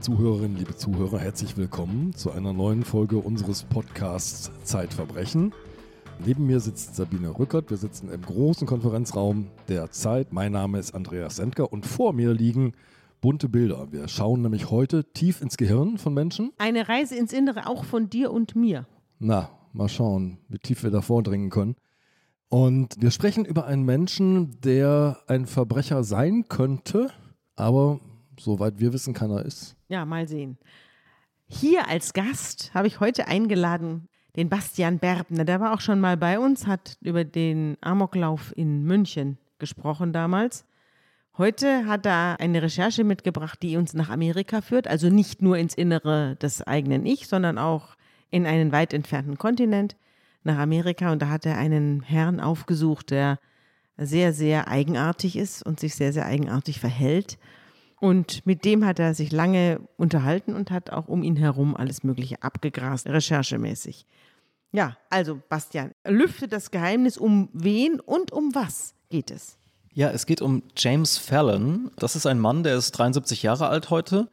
Liebe Zuhörerinnen, liebe Zuhörer, herzlich willkommen zu einer neuen Folge unseres Podcasts Zeitverbrechen. Neben mir sitzt Sabine Rückert. Wir sitzen im großen Konferenzraum der Zeit. Mein Name ist Andreas Sendker und vor mir liegen bunte Bilder. Wir schauen nämlich heute tief ins Gehirn von Menschen. Eine Reise ins Innere auch von dir und mir. Na, mal schauen, wie tief wir da vordringen können. Und wir sprechen über einen Menschen, der ein Verbrecher sein könnte, aber soweit wir wissen, keiner ist. Ja, mal sehen. Hier als Gast habe ich heute eingeladen den Bastian Berbner. Der war auch schon mal bei uns, hat über den Amoklauf in München gesprochen damals. Heute hat er eine Recherche mitgebracht, die uns nach Amerika führt, also nicht nur ins Innere des eigenen Ich, sondern auch in einen weit entfernten Kontinent, nach Amerika. Und da hat er einen Herrn aufgesucht, der sehr, sehr eigenartig ist und sich sehr, sehr eigenartig verhält. Und mit dem hat er sich lange unterhalten und hat auch um ihn herum alles Mögliche abgegrast, recherchemäßig. Ja, also Bastian, lüfte das Geheimnis, um wen und um was geht es? Ja, es geht um James Fallon. Das ist ein Mann, der ist 73 Jahre alt heute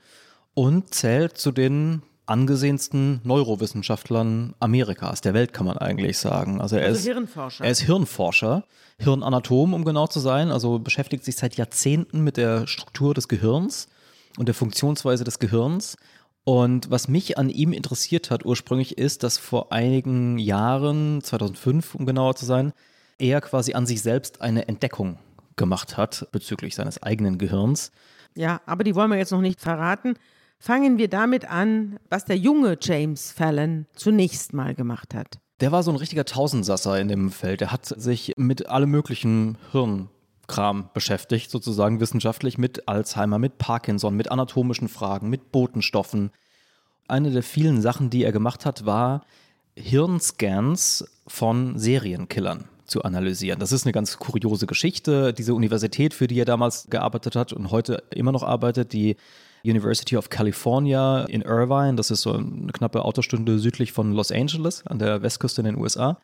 und zählt zu den angesehensten Neurowissenschaftlern Amerikas, der Welt kann man eigentlich sagen. Also er also ist Hirnforscher. Er ist Hirnforscher, Hirnanatom, um genau zu sein, also beschäftigt sich seit Jahrzehnten mit der Struktur des Gehirns und der Funktionsweise des Gehirns. Und was mich an ihm interessiert hat ursprünglich ist, dass vor einigen Jahren, 2005 um genauer zu sein, er quasi an sich selbst eine Entdeckung gemacht hat bezüglich seines eigenen Gehirns. Ja, aber die wollen wir jetzt noch nicht verraten. Fangen wir damit an, was der junge James Fallon zunächst mal gemacht hat. Der war so ein richtiger Tausendsasser in dem Feld. Er hat sich mit allem möglichen Hirnkram beschäftigt, sozusagen wissenschaftlich, mit Alzheimer, mit Parkinson, mit anatomischen Fragen, mit Botenstoffen. Eine der vielen Sachen, die er gemacht hat, war Hirnscans von Serienkillern zu analysieren. Das ist eine ganz kuriose Geschichte. Diese Universität, für die er damals gearbeitet hat und heute immer noch arbeitet, die University of California in Irvine. Das ist so eine knappe Autostunde südlich von Los Angeles an der Westküste in den USA.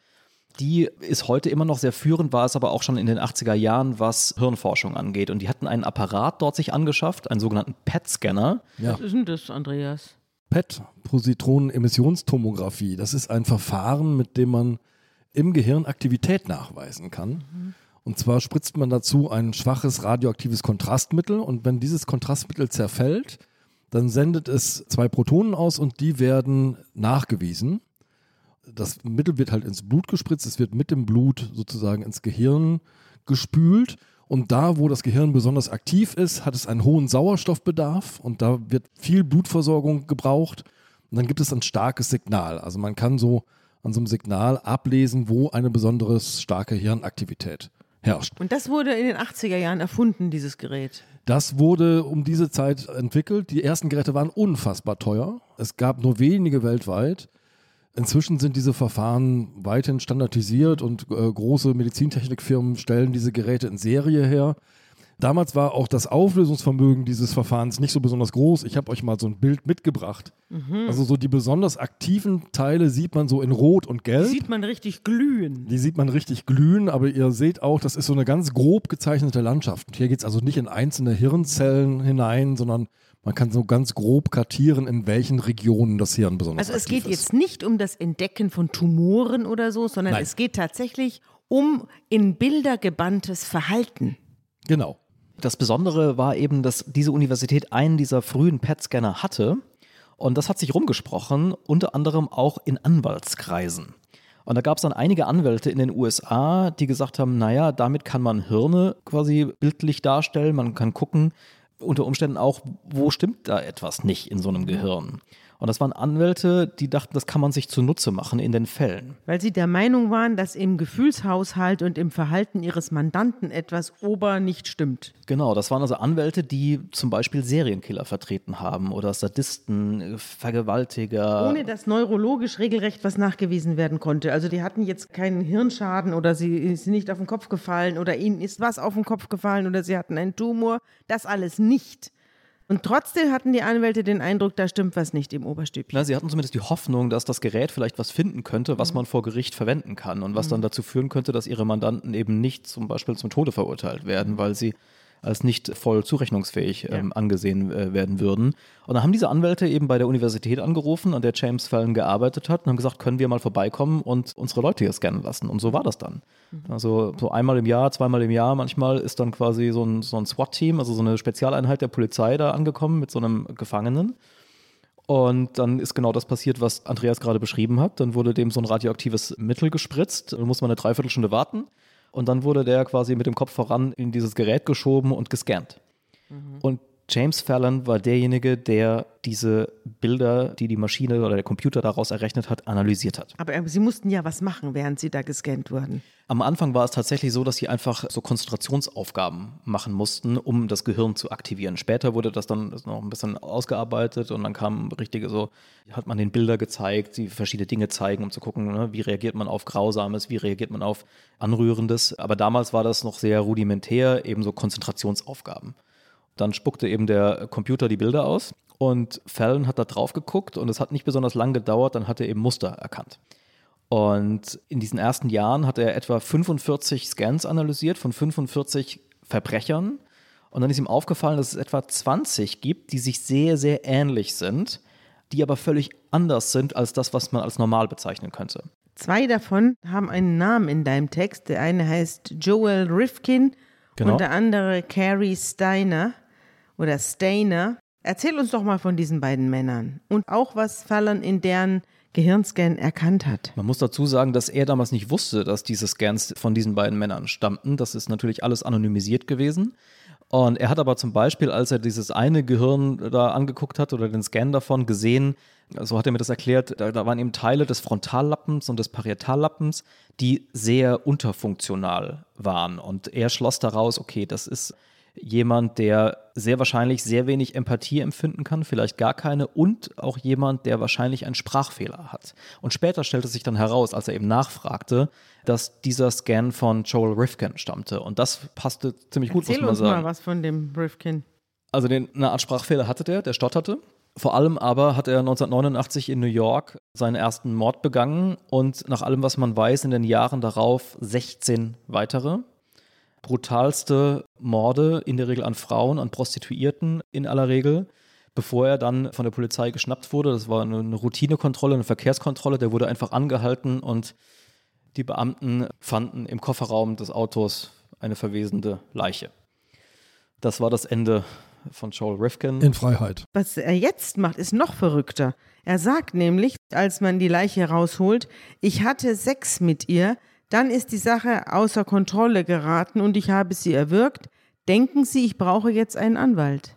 Die ist heute immer noch sehr führend, war es aber auch schon in den 80er Jahren, was Hirnforschung angeht. Und die hatten einen Apparat dort sich angeschafft, einen sogenannten PET-Scanner. Ja. Was ist denn das, Andreas? PET, Positronenemissionstomographie. Das ist ein Verfahren, mit dem man im Gehirn Aktivität nachweisen kann. Mhm. Und zwar spritzt man dazu ein schwaches radioaktives Kontrastmittel. Und wenn dieses Kontrastmittel zerfällt, dann sendet es zwei Protonen aus und die werden nachgewiesen. Das Mittel wird halt ins Blut gespritzt, es wird mit dem Blut sozusagen ins Gehirn gespült. Und da, wo das Gehirn besonders aktiv ist, hat es einen hohen Sauerstoffbedarf. Und da wird viel Blutversorgung gebraucht. Und dann gibt es ein starkes Signal. Also man kann so an so einem Signal ablesen, wo eine besonders starke Hirnaktivität herrscht. Und das wurde in den 80er Jahren erfunden, dieses Gerät. Das wurde um diese Zeit entwickelt. Die ersten Geräte waren unfassbar teuer. Es gab nur wenige weltweit. Inzwischen sind diese Verfahren weithin standardisiert und äh, große Medizintechnikfirmen stellen diese Geräte in Serie her. Damals war auch das Auflösungsvermögen dieses Verfahrens nicht so besonders groß. Ich habe euch mal so ein Bild mitgebracht. Mhm. Also so die besonders aktiven Teile sieht man so in Rot und Gelb. Die sieht man richtig glühen. Die sieht man richtig glühen, aber ihr seht auch, das ist so eine ganz grob gezeichnete Landschaft. Und hier geht es also nicht in einzelne Hirnzellen hinein, sondern man kann so ganz grob kartieren, in welchen Regionen das Hirn besonders Also es geht ist. jetzt nicht um das Entdecken von Tumoren oder so, sondern Nein. es geht tatsächlich um in Bilder gebanntes Verhalten. Genau. Das Besondere war eben, dass diese Universität einen dieser frühen PET-Scanner hatte. Und das hat sich rumgesprochen, unter anderem auch in Anwaltskreisen. Und da gab es dann einige Anwälte in den USA, die gesagt haben, naja, damit kann man Hirne quasi bildlich darstellen, man kann gucken, unter Umständen auch, wo stimmt da etwas nicht in so einem Gehirn. Und das waren Anwälte, die dachten, das kann man sich zunutze machen in den Fällen. Weil sie der Meinung waren, dass im Gefühlshaushalt und im Verhalten ihres Mandanten etwas ober nicht stimmt. Genau, das waren also Anwälte, die zum Beispiel Serienkiller vertreten haben oder Sadisten, Vergewaltiger. Ohne dass neurologisch regelrecht was nachgewiesen werden konnte. Also die hatten jetzt keinen Hirnschaden oder sie sind nicht auf den Kopf gefallen oder ihnen ist was auf den Kopf gefallen oder sie hatten einen Tumor. Das alles nicht. Und trotzdem hatten die Anwälte den Eindruck, da stimmt was nicht im Oberstübchen. Na, sie hatten zumindest die Hoffnung, dass das Gerät vielleicht was finden könnte, was mhm. man vor Gericht verwenden kann und was mhm. dann dazu führen könnte, dass ihre Mandanten eben nicht zum Beispiel zum Tode verurteilt werden, weil sie als nicht voll zurechnungsfähig ähm, angesehen äh, werden würden. Und dann haben diese Anwälte eben bei der Universität angerufen, an der James Fallon gearbeitet hat, und haben gesagt, können wir mal vorbeikommen und unsere Leute hier scannen lassen. Und so war das dann. Mhm. Also so einmal im Jahr, zweimal im Jahr manchmal ist dann quasi so ein, so ein SWAT-Team, also so eine Spezialeinheit der Polizei da angekommen mit so einem Gefangenen. Und dann ist genau das passiert, was Andreas gerade beschrieben hat. Dann wurde dem so ein radioaktives Mittel gespritzt. Dann muss man eine Dreiviertelstunde warten. Und dann wurde der quasi mit dem Kopf voran in dieses Gerät geschoben und gescannt. Mhm. Und James Fallon war derjenige, der diese Bilder, die die Maschine oder der Computer daraus errechnet hat, analysiert hat. Aber Sie mussten ja was machen, während Sie da gescannt wurden. Am Anfang war es tatsächlich so, dass sie einfach so Konzentrationsaufgaben machen mussten, um das Gehirn zu aktivieren. Später wurde das dann noch ein bisschen ausgearbeitet und dann kam richtige so, hat man den Bilder gezeigt, die verschiedene Dinge zeigen, um zu gucken, ne, wie reagiert man auf Grausames, wie reagiert man auf Anrührendes. Aber damals war das noch sehr rudimentär, eben so Konzentrationsaufgaben. Dann spuckte eben der Computer die Bilder aus und Fallon hat da drauf geguckt und es hat nicht besonders lang gedauert, dann hat er eben Muster erkannt. Und in diesen ersten Jahren hat er etwa 45 Scans analysiert von 45 Verbrechern. Und dann ist ihm aufgefallen, dass es etwa 20 gibt, die sich sehr, sehr ähnlich sind, die aber völlig anders sind als das, was man als normal bezeichnen könnte. Zwei davon haben einen Namen in deinem Text. Der eine heißt Joel Rifkin genau. und der andere Carrie Steiner oder Stainer. Erzähl uns doch mal von diesen beiden Männern und auch was Fallon in deren Gehirnscan erkannt hat. Man muss dazu sagen, dass er damals nicht wusste, dass diese Scans von diesen beiden Männern stammten. Das ist natürlich alles anonymisiert gewesen. Und er hat aber zum Beispiel, als er dieses eine Gehirn da angeguckt hat oder den Scan davon gesehen, so hat er mir das erklärt, da, da waren eben Teile des Frontallappens und des Parietallappens, die sehr unterfunktional waren. Und er schloss daraus, okay, das ist jemand, der sehr wahrscheinlich sehr wenig Empathie empfinden kann, vielleicht gar keine, und auch jemand, der wahrscheinlich einen Sprachfehler hat. Und später stellte sich dann heraus, als er eben nachfragte, dass dieser Scan von Joel Rifkin stammte. Und das passte ziemlich gut, Erzähl muss man sagen. uns mal was von dem Rifkin. Also den, eine Art Sprachfehler hatte der, der stotterte. Vor allem aber hat er 1989 in New York seinen ersten Mord begangen und nach allem, was man weiß, in den Jahren darauf 16 weitere brutalste Morde, in der Regel an Frauen, an Prostituierten in aller Regel, bevor er dann von der Polizei geschnappt wurde. Das war eine Routinekontrolle, eine Verkehrskontrolle. Der wurde einfach angehalten und die Beamten fanden im Kofferraum des Autos eine verwesende Leiche. Das war das Ende von Joel Rifkin. In Freiheit. Was er jetzt macht, ist noch verrückter. Er sagt nämlich, als man die Leiche rausholt, ich hatte Sex mit ihr, dann ist die Sache außer Kontrolle geraten und ich habe sie erwürgt. Denken Sie, ich brauche jetzt einen Anwalt.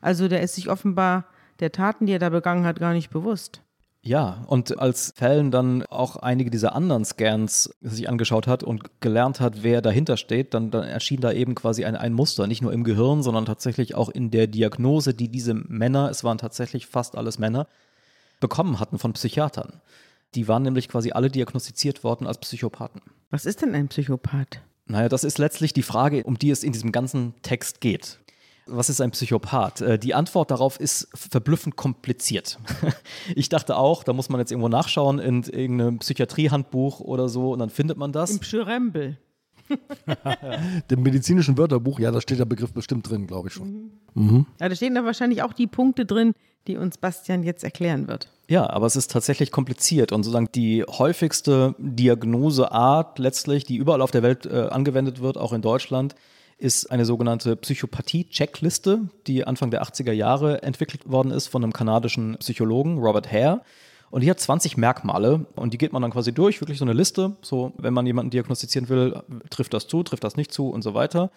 Also der ist sich offenbar der Taten, die er da begangen hat, gar nicht bewusst. Ja, und als Fällen dann auch einige dieser anderen Scans sich angeschaut hat und gelernt hat, wer dahinter steht, dann, dann erschien da eben quasi ein, ein Muster, nicht nur im Gehirn, sondern tatsächlich auch in der Diagnose, die diese Männer, es waren tatsächlich fast alles Männer, bekommen hatten von Psychiatern. Die waren nämlich quasi alle diagnostiziert worden als Psychopathen. Was ist denn ein Psychopath? Naja, das ist letztlich die Frage, um die es in diesem ganzen Text geht. Was ist ein Psychopath? Äh, die Antwort darauf ist verblüffend kompliziert. Ich dachte auch, da muss man jetzt irgendwo nachschauen in irgendeinem Psychiatriehandbuch oder so und dann findet man das. Im Pschyrembel. Dem medizinischen Wörterbuch, ja, da steht der Begriff bestimmt drin, glaube ich schon. Mhm. Mhm. Ja, da stehen da wahrscheinlich auch die Punkte drin, die uns Bastian jetzt erklären wird. Ja, aber es ist tatsächlich kompliziert und sozusagen die häufigste Diagnoseart letztlich, die überall auf der Welt äh, angewendet wird, auch in Deutschland, ist eine sogenannte Psychopathie-Checkliste, die Anfang der 80er Jahre entwickelt worden ist von einem kanadischen Psychologen, Robert Hare. Und die hat 20 Merkmale und die geht man dann quasi durch, wirklich so eine Liste. So, wenn man jemanden diagnostizieren will, trifft das zu, trifft das nicht zu und so weiter.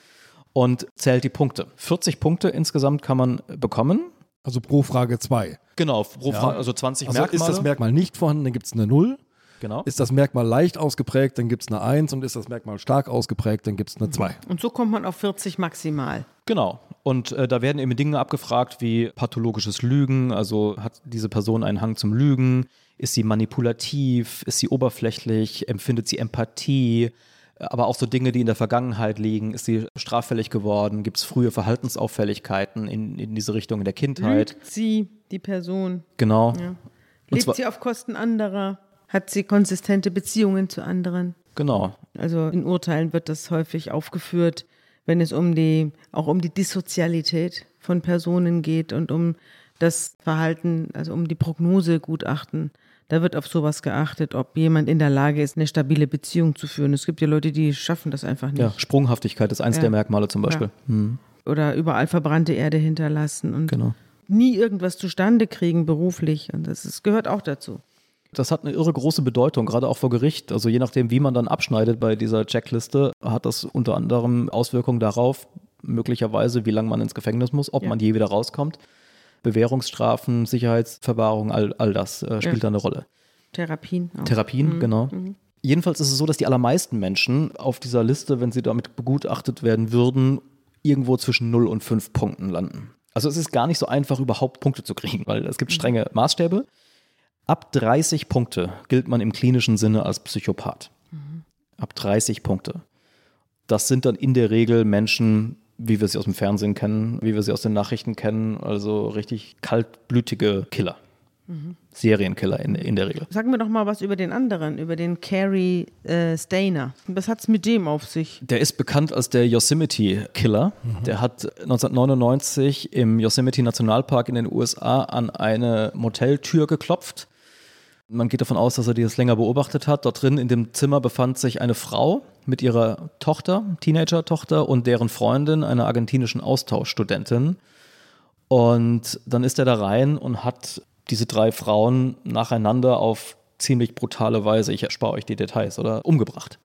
Und zählt die Punkte. 40 Punkte insgesamt kann man bekommen. Also pro Frage zwei. Genau, pro ja. Frage, also 20 also Merkmale. Ist das Merkmal nicht vorhanden, dann gibt es eine Null. Genau. Ist das Merkmal leicht ausgeprägt, dann gibt es eine 1 und ist das Merkmal stark ausgeprägt, dann gibt es eine 2. Und so kommt man auf 40 maximal. Genau. Und äh, da werden eben Dinge abgefragt wie pathologisches Lügen, also hat diese Person einen Hang zum Lügen, ist sie manipulativ, ist sie oberflächlich, empfindet sie Empathie, aber auch so Dinge, die in der Vergangenheit liegen. Ist sie straffällig geworden? Gibt es frühe Verhaltensauffälligkeiten in, in diese Richtung in der Kindheit? Lügt sie, die Person. Genau. Ja. Lebt sie auf Kosten anderer? Hat sie konsistente Beziehungen zu anderen? Genau. Also in Urteilen wird das häufig aufgeführt, wenn es um die, auch um die Dissozialität von Personen geht und um das Verhalten, also um die Prognosegutachten. Da wird auf sowas geachtet, ob jemand in der Lage ist, eine stabile Beziehung zu führen. Es gibt ja Leute, die schaffen das einfach nicht. Ja, Sprunghaftigkeit ist eins Ja. der Merkmale zum Beispiel. Hm, Oder überall verbrannte Erde hinterlassen und genau. nie irgendwas zustande kriegen beruflich. Und das ist, gehört auch dazu. Das hat eine irre große Bedeutung, gerade auch vor Gericht. Also je nachdem, wie man dann abschneidet bei dieser Checkliste, hat das unter anderem Auswirkungen darauf, möglicherweise, wie lange man ins Gefängnis muss, ob Ja. man je wieder rauskommt. Bewährungsstrafen, Sicherheitsverwahrung, all, all das äh, spielt Ja. da eine Rolle. Therapien auch. Therapien, genau. Jedenfalls ist es so, dass die allermeisten Menschen auf dieser Liste, wenn sie damit begutachtet werden würden, irgendwo zwischen 0 und 5 Punkten landen. Also es ist gar nicht so einfach, überhaupt Punkte zu kriegen, weil es gibt strenge Maßstäbe. Ab 30 Punkte gilt man im klinischen Sinne als Psychopath. Ab 30 Punkte. Das sind dann in der Regel Menschen, wie wir sie aus dem Fernsehen kennen, wie wir sie aus den Nachrichten kennen, also richtig kaltblütige Killer. Serienkiller in, in der Regel. Sagen wir doch mal was über den anderen, über den Cary äh, Stainer. Was hat's mit dem auf sich? Der ist bekannt als der Yosemite Killer. Der hat 1999 im Yosemite Nationalpark in den USA an eine Moteltür geklopft. Man geht davon aus, dass er die das länger beobachtet hat. Dort drin in dem Zimmer befand sich eine Frau mit ihrer Tochter, Teenager-Tochter und deren Freundin, einer argentinischen Austauschstudentin. Und dann ist er da rein und hat diese drei Frauen nacheinander auf ziemlich brutale Weise, ich erspare euch die Details, oder umgebracht.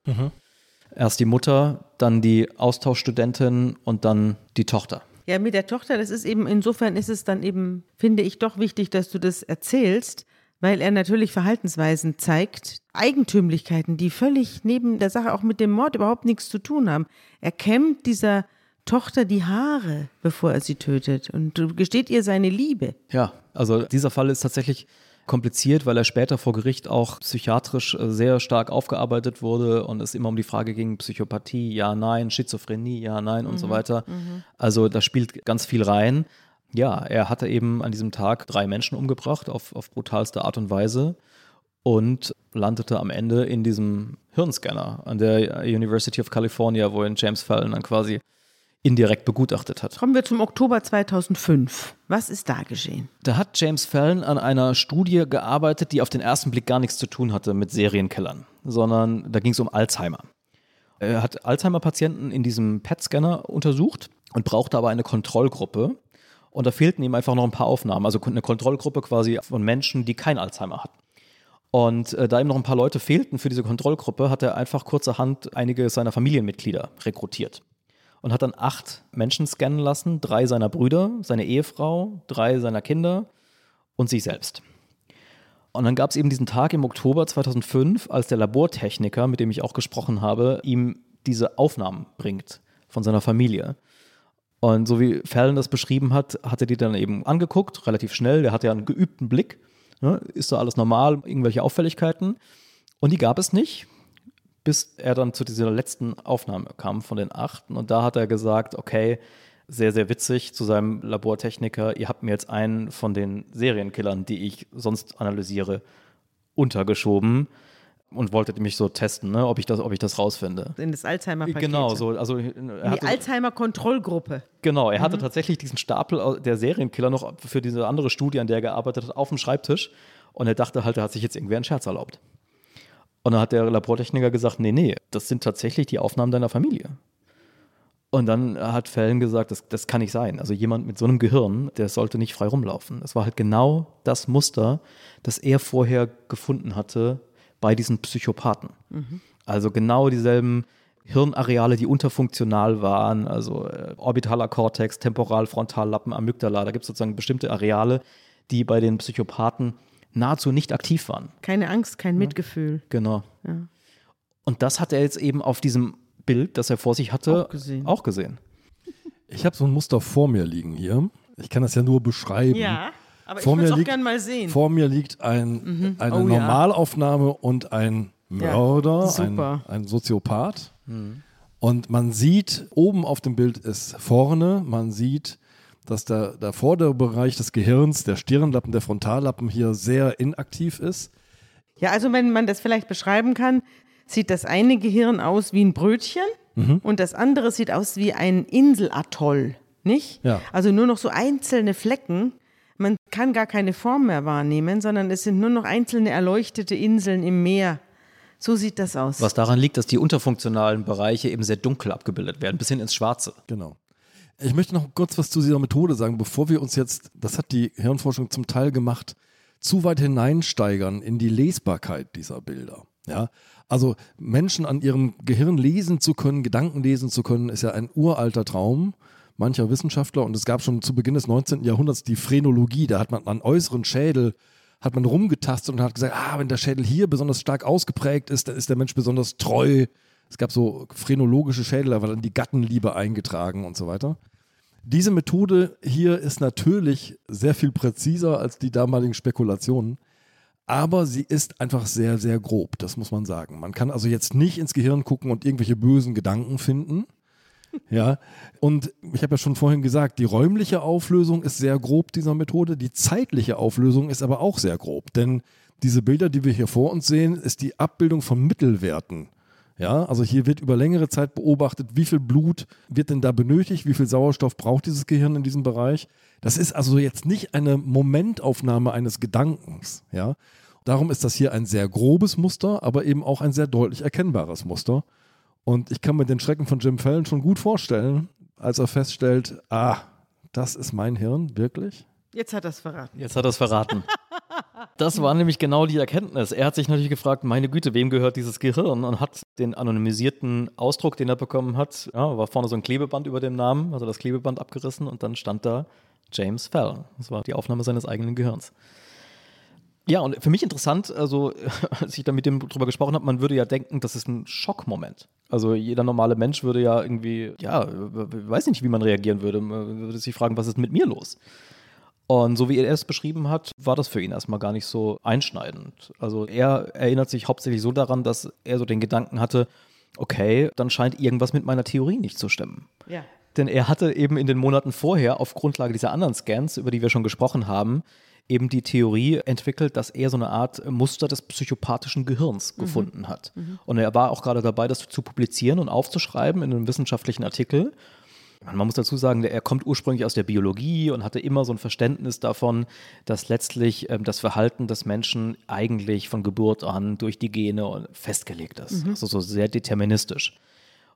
Erst die Mutter, dann die Austauschstudentin und dann die Tochter. Ja, mit der Tochter, das ist eben, insofern ist es dann eben, finde ich doch wichtig, dass du das erzählst, weil er natürlich Verhaltensweisen zeigt, Eigentümlichkeiten, die völlig neben der Sache auch mit dem Mord überhaupt nichts zu tun haben. Er kämmt dieser Tochter die Haare, bevor er sie tötet und gesteht ihr seine Liebe. Ja, also dieser Fall ist tatsächlich kompliziert, weil er später vor Gericht auch psychiatrisch äh, sehr stark aufgearbeitet wurde und es immer um die Frage ging, Psychopathie, ja, nein, Schizophrenie, ja, nein und so weiter. Also da spielt ganz viel rein. Ja, er hatte eben an diesem Tag drei Menschen umgebracht auf, auf brutalste Art und Weise und landete am Ende in diesem Hirnscanner an der University of California, wo ihn James Fallon dann quasi indirekt begutachtet hat. Kommen wir zum Oktober 2005. Was ist da geschehen? Da hat James Fallon an einer Studie gearbeitet, die auf den ersten Blick gar nichts zu tun hatte mit Serienkillern, sondern da ging es um Alzheimer. Er hat Alzheimer-Patienten in diesem PET-Scanner untersucht und brauchte aber eine Kontrollgruppe. Und da fehlten ihm einfach noch ein paar Aufnahmen, also eine Kontrollgruppe quasi von Menschen, die kein Alzheimer hatten. Und äh, da ihm noch ein paar Leute fehlten für diese Kontrollgruppe, hat er einfach kurzerhand einige seiner Familienmitglieder rekrutiert und hat dann acht Menschen scannen lassen, drei seiner Brüder, seine Ehefrau, drei seiner Kinder und sich selbst. Und dann gab es eben diesen Tag im Oktober 2005, als der Labortechniker, mit dem ich auch gesprochen habe, ihm diese Aufnahmen bringt von seiner Familie. Und so wie Fallon das beschrieben hat, hat er die dann eben angeguckt, relativ schnell. Der hatte ja einen geübten Blick. Ne? Ist da alles normal? Irgendwelche Auffälligkeiten? Und die gab es nicht, bis er dann zu dieser letzten Aufnahme kam von den achten. Und da hat er gesagt, okay, sehr, sehr witzig zu seinem Labortechniker, ihr habt mir jetzt einen von den Serienkillern, die ich sonst analysiere, untergeschoben und wolltet mich so testen, ne, ob, ich das, ob ich das rausfinde. In das Alzheimer-Paket. Genau, so, also er In die hatte, Alzheimer-Kontrollgruppe. genau, er Mhm. hatte tatsächlich diesen Stapel der Serienkiller noch für diese andere Studie, an der er gearbeitet hat, auf dem Schreibtisch und er dachte halt, er hat sich jetzt irgendwer einen Scherz erlaubt. Und dann hat der Labortechniker gesagt, nee, nee, das sind tatsächlich die Aufnahmen deiner Familie. Und dann hat Fallon gesagt, das, das kann nicht sein. Also jemand mit so einem Gehirn, der sollte nicht frei rumlaufen. Das war halt genau das Muster, das er vorher gefunden hatte bei diesen Psychopathen. Also genau dieselben Hirnareale, die unterfunktional waren, also äh, orbitaler Kortex, Temporalfrontallappen, Amygdala. Da gibt es sozusagen bestimmte Areale, die bei den Psychopathen nahezu nicht aktiv waren. Keine Angst, kein Mitgefühl. Genau. Und das hat er jetzt eben auf diesem Bild, das er vor sich hatte, Auch gesehen. Auch gesehen. Ich habe so ein Muster vor mir liegen hier. Ich kann das ja nur beschreiben. Ja, aber Vor ich würde mir es auch liegt- gern mal sehen. Vor mir liegt ein, eine Oh ja. Normalaufnahme und ein Mörder, ein, super. ein Soziopath. Und man sieht, oben auf dem Bild ist vorne, man sieht, dass der, der vordere Bereich des Gehirns, der Stirnlappen, der Frontallappen hier sehr inaktiv ist. Ja, also wenn man das vielleicht beschreiben kann, sieht das eine Gehirn aus wie ein Brötchen und das andere sieht aus wie ein Inselatoll, nicht? Ja. Also nur noch so einzelne Flecken. Man kann gar keine Form mehr wahrnehmen, sondern es sind nur noch einzelne erleuchtete Inseln im Meer. So sieht das aus. Was daran liegt, dass die unterfunktionalen Bereiche eben sehr dunkel abgebildet werden, bis hin ins Schwarze. Genau. Ich möchte noch kurz was zu dieser Methode sagen, bevor wir uns jetzt, das hat die Hirnforschung zum Teil gemacht, zu weit hineinsteigern in die Lesbarkeit dieser Bilder. Ja, also Menschen an ihrem Gehirn lesen zu können, Gedanken lesen zu können, ist ja ein uralter Traum mancher Wissenschaftler und es gab schon zu Beginn des 19. Jahrhunderts die Phrenologie, da hat man an äußeren Schädel hat man rumgetastet und hat gesagt, ah, wenn der Schädel hier besonders stark ausgeprägt ist, dann ist der Mensch besonders treu. Es gab so phrenologische Schädel, da war dann die Gattenliebe eingetragen und so weiter. Diese Methode hier ist natürlich sehr viel präziser als die damaligen Spekulationen, aber sie ist einfach sehr, sehr grob, das muss man sagen. Man kann also jetzt nicht ins Gehirn gucken und irgendwelche bösen Gedanken finden. Ja, und ich habe ja schon vorhin gesagt, die räumliche Auflösung ist sehr grob dieser Methode, die zeitliche Auflösung ist aber auch sehr grob, denn diese Bilder, die wir hier vor uns sehen, ist die Abbildung von Mittelwerten. Ja, also hier wird über längere Zeit beobachtet, wie viel Blut wird denn da benötigt, wie viel Sauerstoff braucht dieses Gehirn in diesem Bereich. Das ist also jetzt nicht eine Momentaufnahme eines Gedankens. Ja, darum ist das hier ein sehr grobes Muster, aber eben auch ein sehr deutlich erkennbares Muster. Und ich kann mir den Schrecken von Jim Fallon schon gut vorstellen, als er feststellt, ah, das ist mein Hirn, wirklich? Jetzt hat er es verraten. Jetzt hat er es verraten. Das war nämlich genau die Erkenntnis. Er hat sich natürlich gefragt, meine Güte, wem gehört dieses Gehirn? Und hat den anonymisierten Ausdruck, den er bekommen hat, ja, war vorne so ein Klebeband über dem Namen, also das Klebeband abgerissen und dann stand da James Fallon. Das war die Aufnahme seines eigenen Gehirns. Ja, und für mich interessant, also als ich da mit dem drüber gesprochen habe, man würde ja denken, das ist ein Schockmoment. Also jeder normale Mensch würde ja irgendwie, ja, weiß nicht, wie man reagieren würde. Man würde sich fragen, was ist mit mir los? Und so wie er es beschrieben hat, war das für ihn erstmal gar nicht so einschneidend. Also er erinnert sich hauptsächlich so daran, dass er so den Gedanken hatte, okay, dann scheint irgendwas mit meiner Theorie nicht zu stimmen. Ja. Denn er hatte eben in den Monaten vorher auf Grundlage dieser anderen Scans, über die wir schon gesprochen haben, eben die Theorie entwickelt, dass er so eine Art Muster des psychopathischen Gehirns gefunden hat. Und er war auch gerade dabei, das zu publizieren und aufzuschreiben in einem wissenschaftlichen Artikel. Man muss dazu sagen, er kommt ursprünglich aus der Biologie und hatte immer so ein Verständnis davon, dass letztlich ähm, das Verhalten des Menschen eigentlich von Geburt an durch die Gene festgelegt ist. Also so sehr deterministisch.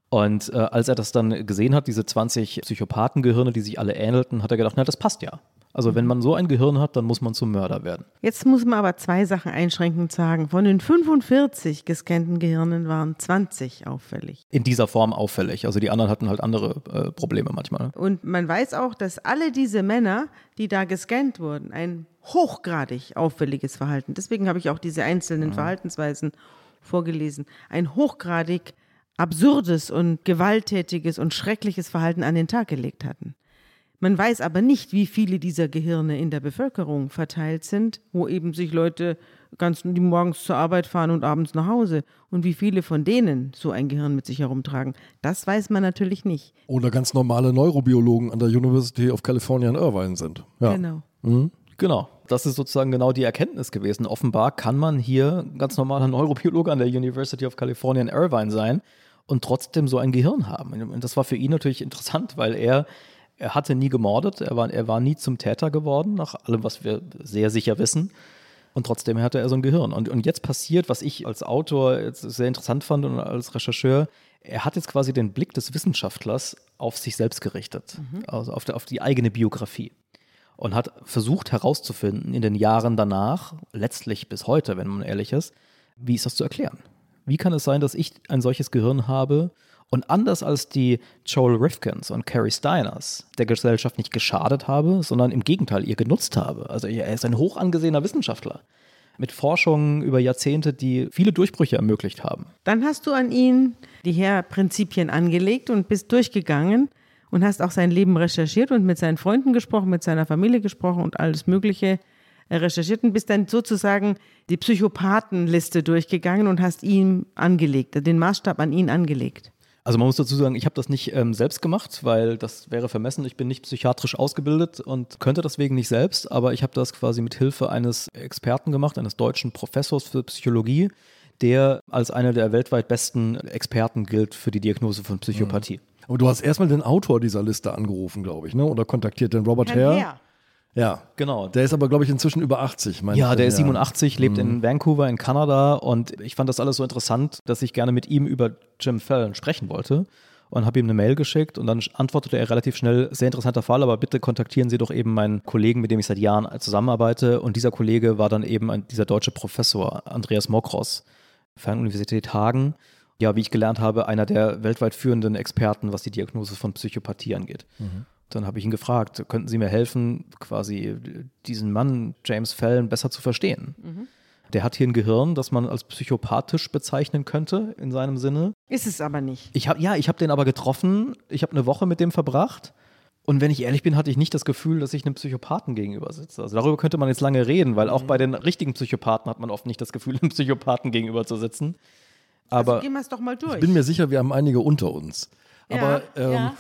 Und äh, als er das dann gesehen hat, diese 20 Psychopathengehirne, die sich alle ähnelten, hat er gedacht, na, das passt ja. Also wenn man so ein Gehirn hat, dann muss man zum Mörder werden. Jetzt muss man aber zwei Sachen einschränkend sagen. Von den 45 gescannten Gehirnen waren 20 auffällig. In dieser Form auffällig. Also die anderen hatten halt andere äh, Probleme manchmal. Und man weiß auch, dass alle diese Männer, die da gescannt wurden, ein hochgradig auffälliges Verhalten, deswegen habe ich auch diese einzelnen Verhaltensweisen vorgelesen, ein hochgradig absurdes und gewalttätiges und schreckliches Verhalten an den Tag gelegt hatten. Man weiß aber nicht, wie viele dieser Gehirne in der Bevölkerung verteilt sind, wo eben sich Leute ganz die morgens zur Arbeit fahren und abends nach Hause und wie viele von denen so ein Gehirn mit sich herumtragen. Das weiß man natürlich nicht. Oder ganz normale Neurobiologen an der University of California in Irvine sind. Ja. Genau. Genau. Das ist sozusagen genau die Erkenntnis gewesen. Offenbar kann man hier ganz normaler Neurobiologe an der University of California in Irvine sein und trotzdem so ein Gehirn haben. Und das war für ihn natürlich interessant, weil er, er hatte nie gemordet, er war, er war nie zum Täter geworden, nach allem, was wir sehr sicher wissen. Und trotzdem hatte er so ein Gehirn. Und, und jetzt passiert, was ich als Autor sehr interessant fand und als Rechercheur, er hat jetzt quasi den Blick des Wissenschaftlers auf sich selbst gerichtet, also auf, der, auf die eigene Biografie. Und hat versucht herauszufinden in den Jahren danach, letztlich bis heute, wenn man ehrlich ist, wie ist das zu erklären? Wie kann es sein, dass ich ein solches Gehirn habe und anders als die Joel Rifkins und Carrie Steiners der Gesellschaft nicht geschadet habe, sondern im Gegenteil ihr genutzt habe? Also er ist ein hoch angesehener Wissenschaftler mit Forschungen über Jahrzehnte, die viele Durchbrüche ermöglicht haben. Dann hast du an ihn die Herr-Prinzipien angelegt und bist durchgegangen und hast auch sein Leben recherchiert und mit seinen Freunden gesprochen, mit seiner Familie gesprochen und alles Mögliche recherchiert und bist dann sozusagen die Psychopathenliste durchgegangen und hast ihn angelegt, den Maßstab an ihn angelegt. Also man muss dazu sagen, ich habe das nicht ähm, selbst gemacht, weil das wäre vermessen. Ich bin nicht psychiatrisch ausgebildet und könnte deswegen nicht selbst, aber ich habe das quasi mit Hilfe eines Experten gemacht, eines deutschen Professors für Psychologie, der als einer der weltweit besten Experten gilt für die Diagnose von Psychopathie. Aber du hast erstmal den Autor dieser Liste angerufen, glaube ich, ne? oder kontaktiert, den Robert Hare. Herr. Ja, Genau. Der ist aber, glaube ich, inzwischen über 80. mein Ja, der ist 87, lebt in Vancouver in Kanada und ich fand das alles so interessant, dass ich gerne mit ihm über Jim Fallon sprechen wollte und habe ihm eine Mail geschickt und dann antwortete er relativ schnell, sehr interessanter Fall, aber bitte kontaktieren Sie doch eben meinen Kollegen, mit dem ich seit Jahren zusammenarbeite und dieser Kollege war dann eben ein, dieser deutsche Professor Andreas Mokros, Fernuniversität Hagen. Ja, wie ich gelernt habe, einer der weltweit führenden Experten, was die Diagnose von Psychopathie angeht. Dann habe ich ihn gefragt, könnten Sie mir helfen, quasi diesen Mann, James Fallon, besser zu verstehen? Der hat hier ein Gehirn, das man als psychopathisch bezeichnen könnte, in seinem Sinne. Ist es aber nicht. Ich hab, ja, ich habe den aber getroffen. Ich habe eine Woche mit dem verbracht. Und wenn ich ehrlich bin, hatte ich nicht das Gefühl, dass ich einem Psychopathen gegenüber sitze. Also darüber könnte man jetzt lange reden, weil auch bei den richtigen Psychopathen hat man oft nicht das Gefühl, einem Psychopathen gegenüber zu sitzen. Aber also gehen wir es doch mal durch. Ich bin mir sicher, wir haben einige unter uns. Aber ja, ähm, ja.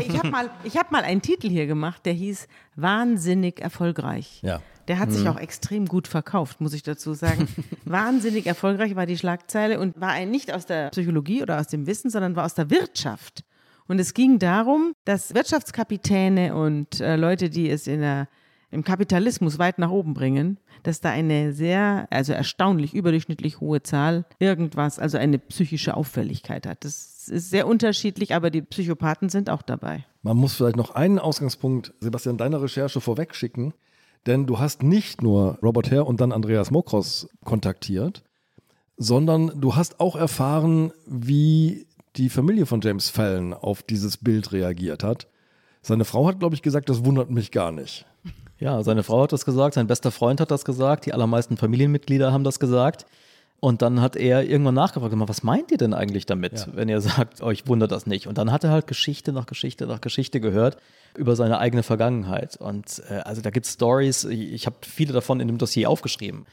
Ich habe mal, ich hab mal einen Titel hier gemacht, der hieß Wahnsinnig erfolgreich. Ja. Der hat sich auch extrem gut verkauft, muss ich dazu sagen. Wahnsinnig erfolgreich war die Schlagzeile und war ein nicht aus der Psychologie oder aus dem Wissen, sondern war aus der Wirtschaft. Und es ging darum, dass Wirtschaftskapitäne und äh, Leute, die es in der, im Kapitalismus weit nach oben bringen, dass da eine sehr, also erstaunlich überdurchschnittlich hohe Zahl irgendwas, also eine psychische Auffälligkeit hat. Das ist sehr unterschiedlich, aber die Psychopathen sind auch dabei. man muss vielleicht noch einen Ausgangspunkt, Sebastian, deiner Recherche vorwegschicken. Denn du hast nicht nur Robert Hare und dann Andreas Mokros kontaktiert, sondern du hast auch erfahren, wie die Familie von James Fallon auf dieses Bild reagiert hat. Seine Frau hat, glaube ich, gesagt, das wundert mich gar nicht. ja, seine Frau hat das gesagt, sein bester Freund hat das gesagt, die allermeisten Familienmitglieder haben das gesagt. Und dann hat er irgendwann nachgefragt, was meint ihr denn eigentlich damit, Ja. wenn ihr sagt, euch wundert das nicht? Und dann hat er halt Geschichte nach Geschichte nach Geschichte gehört über seine eigene Vergangenheit. Und äh, also da gibt es Stories, ich, ich habe viele davon in dem Dossier aufgeschrieben.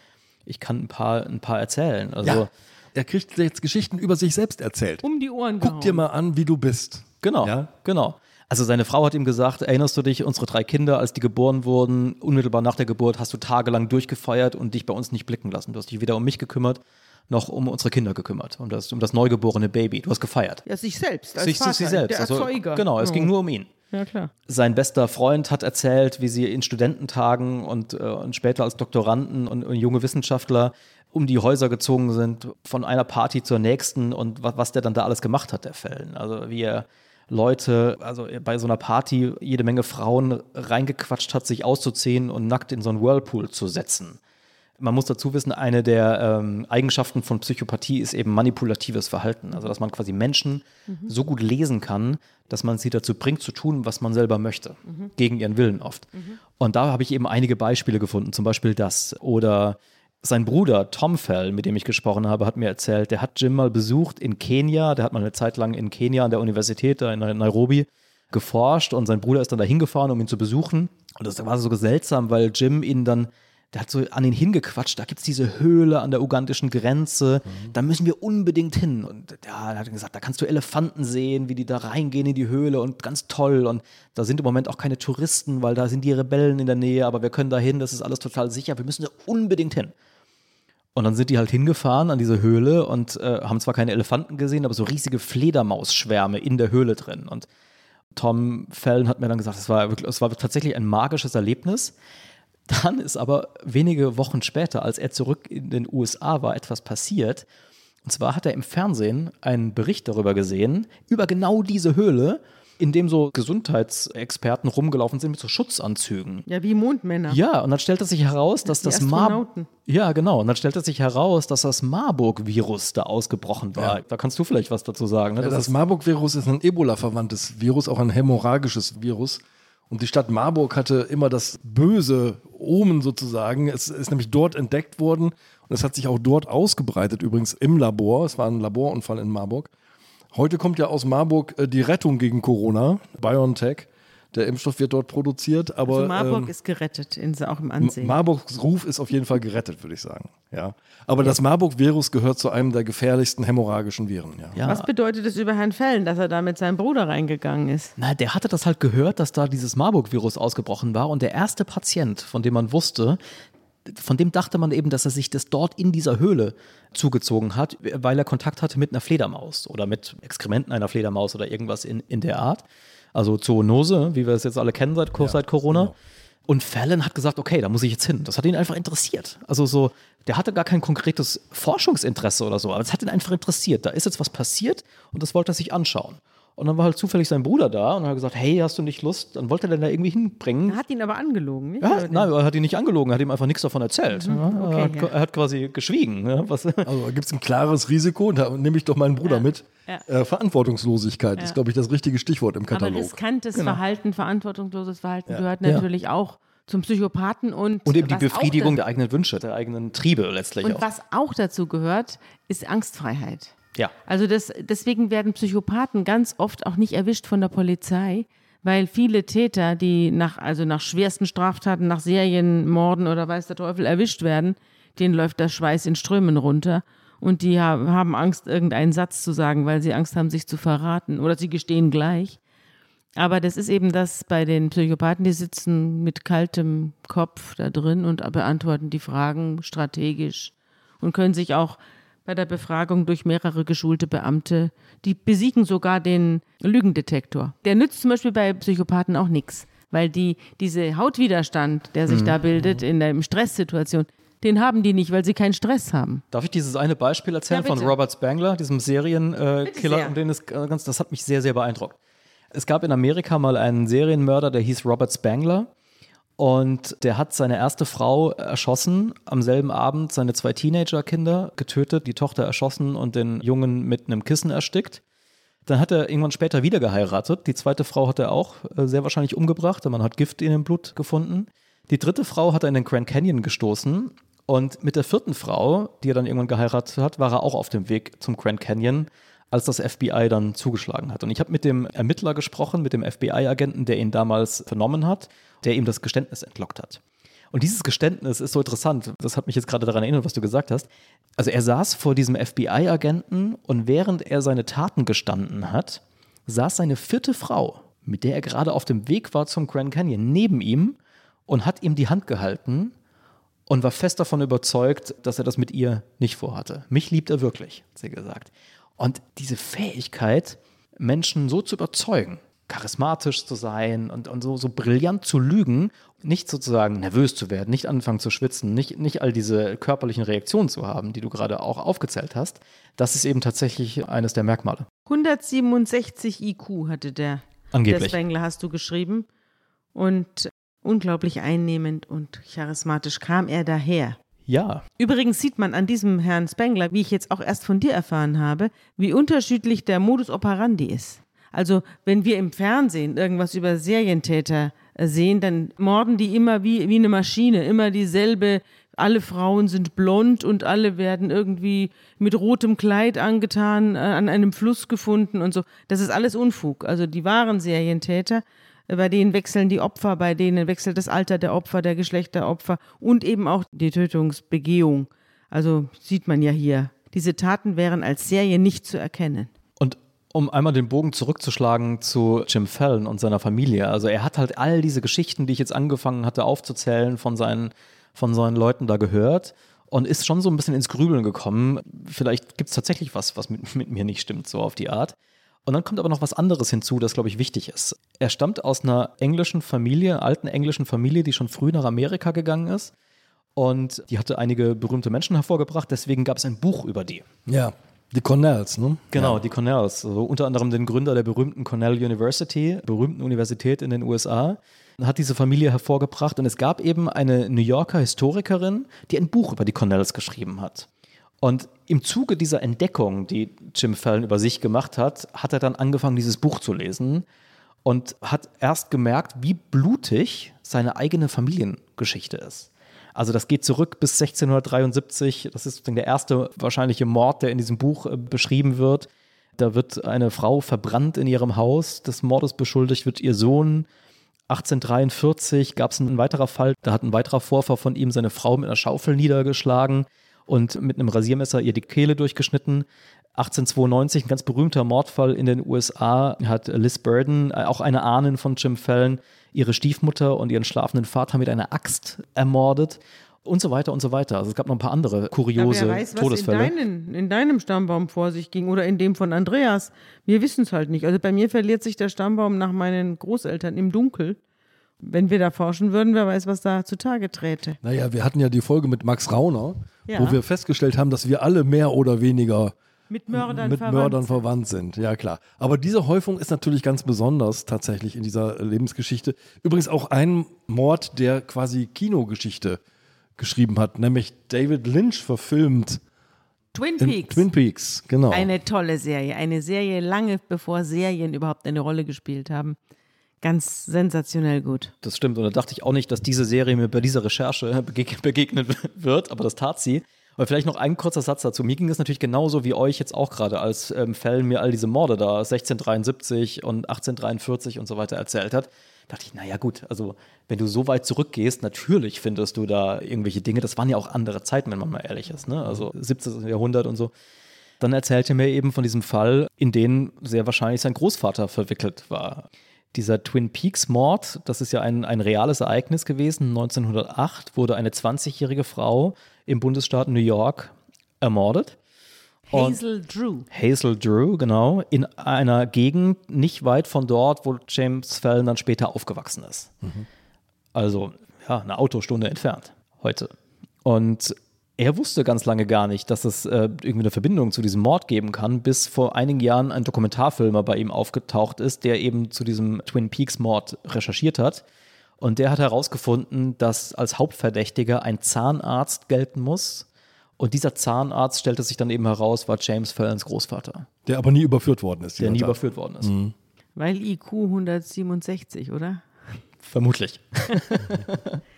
Ich kann ein paar, ein paar erzählen. Also er kriegt jetzt Geschichten über sich selbst erzählt. Um die Ohren Guck dir mal an, wie du bist. Genau, Ja? genau. Also seine Frau hat ihm gesagt, erinnerst du dich, unsere drei Kinder, als die geboren wurden, unmittelbar nach der Geburt hast du tagelang durchgefeiert und dich bei uns nicht blicken lassen. Du hast dich weder um mich gekümmert, noch um unsere Kinder gekümmert, um das, um das neugeborene Baby. Du hast gefeiert. Ja, sich selbst. Als sich, Vater, sich selbst. Der Also, Erzeuger. genau, es Ja. ging nur um ihn. Ja, klar. Sein bester Freund hat erzählt, wie sie in Studententagen und, äh, und später als Doktoranden und, und junge Wissenschaftler um die Häuser gezogen sind, von einer Party zur nächsten und was, was der dann da alles gemacht hat, der Fällen. Also wie er Leute, also bei so einer Party jede Menge Frauen reingequatscht hat, sich auszuziehen und nackt in so einen Whirlpool zu setzen. Man muss dazu wissen, eine der ähm, Eigenschaften von Psychopathie ist eben manipulatives Verhalten. Also, dass man quasi Menschen so gut lesen kann, dass man sie dazu bringt, zu tun, was man selber möchte. Gegen ihren Willen oft. Und da habe ich eben einige Beispiele gefunden. Zum Beispiel das. Oder sein Bruder Tom Fell, mit dem ich gesprochen habe, hat mir erzählt, der hat Jim mal besucht in Kenia. Der hat mal eine Zeit lang in Kenia an der Universität, da in Nairobi, geforscht. Und sein Bruder ist dann da hingefahren, um ihn zu besuchen. Und das war so seltsam, weil Jim ihn dann der hat so an ihn hingequatscht, da gibt es diese Höhle an der ugandischen Grenze, da müssen wir unbedingt hin. Und ja, er hat gesagt, da kannst du Elefanten sehen, wie die da reingehen in die Höhle und ganz toll. Und da sind im Moment auch keine Touristen, weil da sind die Rebellen in der Nähe, aber wir können da hin, das ist alles total sicher, wir müssen da unbedingt hin. Und dann sind die halt hingefahren an diese Höhle und äh, haben zwar keine Elefanten gesehen, aber so riesige Fledermausschwärme in der Höhle drin. Und Tom Fallon hat mir dann gesagt, es war, wirklich, es war tatsächlich ein magisches Erlebnis. Dann ist aber wenige Wochen später, als er zurück in den USA war, etwas passiert. Und zwar hat er im Fernsehen einen Bericht darüber gesehen, über genau diese Höhle, in dem so Gesundheitsexperten rumgelaufen sind mit so Schutzanzügen. Ja, wie Mondmänner. Ja, und dann stellte sich heraus, dass das Mar Astronauten. Ja, genau. Und dann stellte sich heraus, dass das Marburg-Virus da ausgebrochen war. Ja. Da kannst du vielleicht was dazu sagen. Ne? Ja, Das das Marburg-Virus ist ein Ebola-verwandtes Virus, auch ein hämorrhagisches Virus. Und die Stadt Marburg hatte immer das böse Omen sozusagen. Es ist nämlich dort entdeckt worden und es hat sich auch dort ausgebreitet, übrigens im Labor. Es war ein Laborunfall in Marburg. Heute kommt ja aus Marburg äh, die Rettung gegen Corona, BioNTech. Der Impfstoff wird dort produziert, aber Also Marburg ähm, ist gerettet, in, auch im Ansehen. Marburgs Ruf ist auf jeden Fall gerettet, würde ich sagen. Ja. Aber das Marburg-Virus gehört zu einem der gefährlichsten hämorrhagischen Viren. Ja. ja. Was bedeutet es über Herrn Fällen, dass er da mit seinem Bruder reingegangen ist? Na, der hatte das halt gehört, dass da dieses Marburg-Virus ausgebrochen war und der erste Patient, von dem man wusste, von dem dachte man eben, dass er sich das dort in dieser Höhle zugezogen hat, weil er Kontakt hatte mit einer Fledermaus oder mit Exkrementen einer Fledermaus oder irgendwas in, in der Art. Also Zoonose, wie wir es jetzt alle kennen seit, ja, seit Corona. Genau. Und Fallon hat gesagt, okay, da muss ich jetzt hin. Das hat ihn einfach interessiert. Also so, der hatte gar kein konkretes Forschungsinteresse oder so, aber es hat ihn einfach interessiert. Da ist jetzt was passiert und das wollte er sich anschauen. Und dann war halt zufällig sein Bruder da und hat gesagt, hey, hast du nicht Lust? Dann wollte er den da irgendwie hinbringen. Er hat ihn aber angelogen, nicht? Ja, nein, er hat ihn nicht angelogen, er hat ihm einfach nichts davon erzählt. Mhm, okay, er, hat, ja. er, hat, quasi geschwiegen. Ja, was also gibt es ein klares Risiko, und da nehme ich doch meinen Bruder ja. mit. Äh, Verantwortungslosigkeit ist, glaube ich, das richtige Stichwort im Katalog. Aber riskantes genau. Verhalten, verantwortungsloses Verhalten gehört natürlich auch zum Psychopathen und und eben die Befriedigung der eigenen Wünsche, der eigenen Triebe letztlich und auch. was auch dazu gehört, ist Angstfreiheit. Ja. Also das, deswegen werden Psychopathen ganz oft auch nicht erwischt von der Polizei, weil viele Täter, die nach, also nach schwersten Straftaten, nach Serienmorden oder weiß der Teufel erwischt werden, denen läuft der Schweiß in Strömen runter und die haben Angst, irgendeinen Satz zu sagen, weil sie Angst haben, sich zu verraten oder sie gestehen gleich. Aber das ist eben das bei den Psychopathen, die sitzen mit kaltem Kopf da drin und beantworten die Fragen strategisch und können sich auch bei der Befragung durch mehrere geschulte Beamte. Die besiegen sogar den Lügendetektor. Der nützt zum Beispiel bei Psychopathen auch nichts, weil die, diese Hautwiderstand, der sich mhm. da bildet in der Stresssituation, den haben die nicht, weil sie keinen Stress haben. Darf ich dieses eine Beispiel erzählen ja, von Robert Spangler, diesem Serienkiller, äh, um den es ganz, das hat mich sehr, sehr beeindruckt. Es gab in Amerika mal einen Serienmörder, der hieß Robert Spangler. Und der hat seine erste Frau erschossen, am selben Abend seine zwei Teenagerkinder getötet, die Tochter erschossen und den Jungen mit einem Kissen erstickt. Dann hat er irgendwann später wieder geheiratet. Die zweite Frau hat er auch äh, sehr wahrscheinlich umgebracht. Man hat Gift in dem Blut gefunden. Die dritte Frau hat er in den Grand Canyon gestoßen. Und mit der vierten Frau, die er dann irgendwann geheiratet hat, war er auch auf dem Weg zum Grand Canyon, als das FBI dann zugeschlagen hat. Und ich habe mit dem Ermittler gesprochen, mit dem FBI-Agenten, der ihn damals vernommen hat der ihm das Geständnis entlockt hat. Und dieses Geständnis ist so interessant, das hat mich jetzt gerade daran erinnert, was du gesagt hast. Also er saß vor diesem FBI-Agenten und während er seine Taten gestanden hat, saß seine vierte Frau, mit der er gerade auf dem Weg war zum Grand Canyon, neben ihm und hat ihm die Hand gehalten und war fest davon überzeugt, dass er das mit ihr nicht vorhatte. Mich liebt er wirklich, hat sie gesagt. Und diese Fähigkeit, Menschen so zu überzeugen, charismatisch zu sein und, und so, so brillant zu lügen, nicht sozusagen nervös zu werden, nicht anfangen zu schwitzen, nicht, nicht all diese körperlichen Reaktionen zu haben, die du gerade auch aufgezählt hast, das ist eben tatsächlich eines der Merkmale. 167 IQ hatte der, Angeblich. der Spengler, hast du geschrieben. Und unglaublich einnehmend und charismatisch kam er daher. Ja. Übrigens sieht man an diesem Herrn Spengler, wie ich jetzt auch erst von dir erfahren habe, wie unterschiedlich der Modus operandi ist. Also wenn wir im Fernsehen irgendwas über Serientäter äh, sehen, dann morden die immer wie, wie eine Maschine, immer dieselbe. Alle Frauen sind blond und alle werden irgendwie mit rotem Kleid angetan, äh, an einem Fluss gefunden und so. Das ist alles Unfug. Also die wahren Serientäter, äh, bei denen wechseln die Opfer, bei denen wechselt das Alter der Opfer, der Geschlecht der Opfer und eben auch die Tötungsbegehung. Also sieht man ja hier. Diese Taten wären als Serie nicht zu erkennen um einmal den Bogen zurückzuschlagen zu Jim Fallon und seiner Familie. Also er hat halt all diese Geschichten, die ich jetzt angefangen hatte aufzuzählen, von seinen, von seinen Leuten da gehört und ist schon so ein bisschen ins Grübeln gekommen. Vielleicht gibt es tatsächlich was, was mit, mit mir nicht stimmt, so auf die Art. Und dann kommt aber noch was anderes hinzu, das, glaube ich, wichtig ist. Er stammt aus einer englischen Familie, alten englischen Familie, die schon früh nach Amerika gegangen ist. Und die hatte einige berühmte Menschen hervorgebracht, deswegen gab es ein Buch über die. Ja. Die Cornells, ne? Genau, ja. die Cornells. Also unter anderem den Gründer der berühmten Cornell University, berühmten Universität in den USA, hat diese Familie hervorgebracht. Und es gab eben eine New Yorker Historikerin, die ein Buch über die Cornells geschrieben hat. Und im Zuge dieser Entdeckung, die Jim Fallon über sich gemacht hat, hat er dann angefangen, dieses Buch zu lesen und hat erst gemerkt, wie blutig seine eigene Familiengeschichte ist. Also das geht zurück bis 1673. Das ist der erste wahrscheinliche Mord, der in diesem Buch äh, beschrieben wird. Da wird eine Frau verbrannt in ihrem Haus. Des Mordes beschuldigt wird ihr Sohn. 1843 gab es einen weiterer Fall. Da hat ein weiterer Vorfahr von ihm seine Frau mit einer Schaufel niedergeschlagen und mit einem Rasiermesser ihr die Kehle durchgeschnitten. 1892, ein ganz berühmter Mordfall in den USA, hat Liz Burden, äh, auch eine Ahnen von Jim Fallon, ihre Stiefmutter und ihren schlafenden Vater mit einer Axt ermordet. und so weiter und so weiter. Also es gab noch ein paar andere kuriose wer weiß, was Todesfälle. In, deinen, in deinem Stammbaum vor sich ging oder in dem von Andreas. Wir wissen es halt nicht. Also bei mir verliert sich der Stammbaum nach meinen Großeltern im Dunkel. Wenn wir da forschen würden, wer weiß, was da zutage träte. Naja, wir hatten ja die Folge mit Max Rauner, Ja. wo wir festgestellt haben, dass wir alle mehr oder weniger Mit Mördern mit verwandt. Mördern verwandt sind. Ja, klar. Aber diese Häufung ist natürlich ganz besonders tatsächlich in dieser Lebensgeschichte. Übrigens auch ein Mord, der quasi Kinogeschichte geschrieben hat, nämlich David Lynch verfilmt Twin in Peaks. Twin Peaks. Genau. Eine tolle Serie. Eine Serie lange bevor Serien überhaupt eine Rolle gespielt haben. Ganz sensationell gut. Das stimmt. Und da dachte ich auch nicht, dass diese Serie mir bei dieser Recherche begeg begegnen wird, aber das tat sie. Aber vielleicht noch ein kurzer Satz dazu. Mir ging es natürlich genauso wie euch jetzt auch gerade, als ähm, Fell mir all diese Morde da 1673 und 1843 und so weiter erzählt hat. Dachte ich, naja, gut, also wenn du so weit zurückgehst, natürlich findest du da irgendwelche Dinge. Das waren ja auch andere Zeiten, wenn man mal ehrlich ist, ne? Also 17. Jahrhundert und so. Dann erzählte er mir eben von diesem Fall, in den sehr wahrscheinlich sein Großvater verwickelt war. Dieser Twin Peaks Mord, das ist ja ein, ein reales Ereignis gewesen. 1908 wurde eine 20-jährige Frau im Bundesstaat New York ermordet. Hazel Drew. Hazel Drew, genau, in einer Gegend nicht weit von dort, wo James Fallon dann später aufgewachsen ist. Also, ja, eine Autostunde entfernt heute. Und er wusste ganz lange gar nicht, dass es äh, irgendwie eine Verbindung zu diesem Mord geben kann, bis vor einigen Jahren ein Dokumentarfilmer bei ihm aufgetaucht ist, der eben zu diesem Twin Peaks Mord recherchiert hat. Und der hat herausgefunden, dass als Hauptverdächtiger ein Zahnarzt gelten muss. Und dieser Zahnarzt stellte sich dann eben heraus, war James Fallons Großvater, der aber nie überführt worden ist. der nie Tat. überführt worden ist. Weil IQ 167, oder? Vermutlich.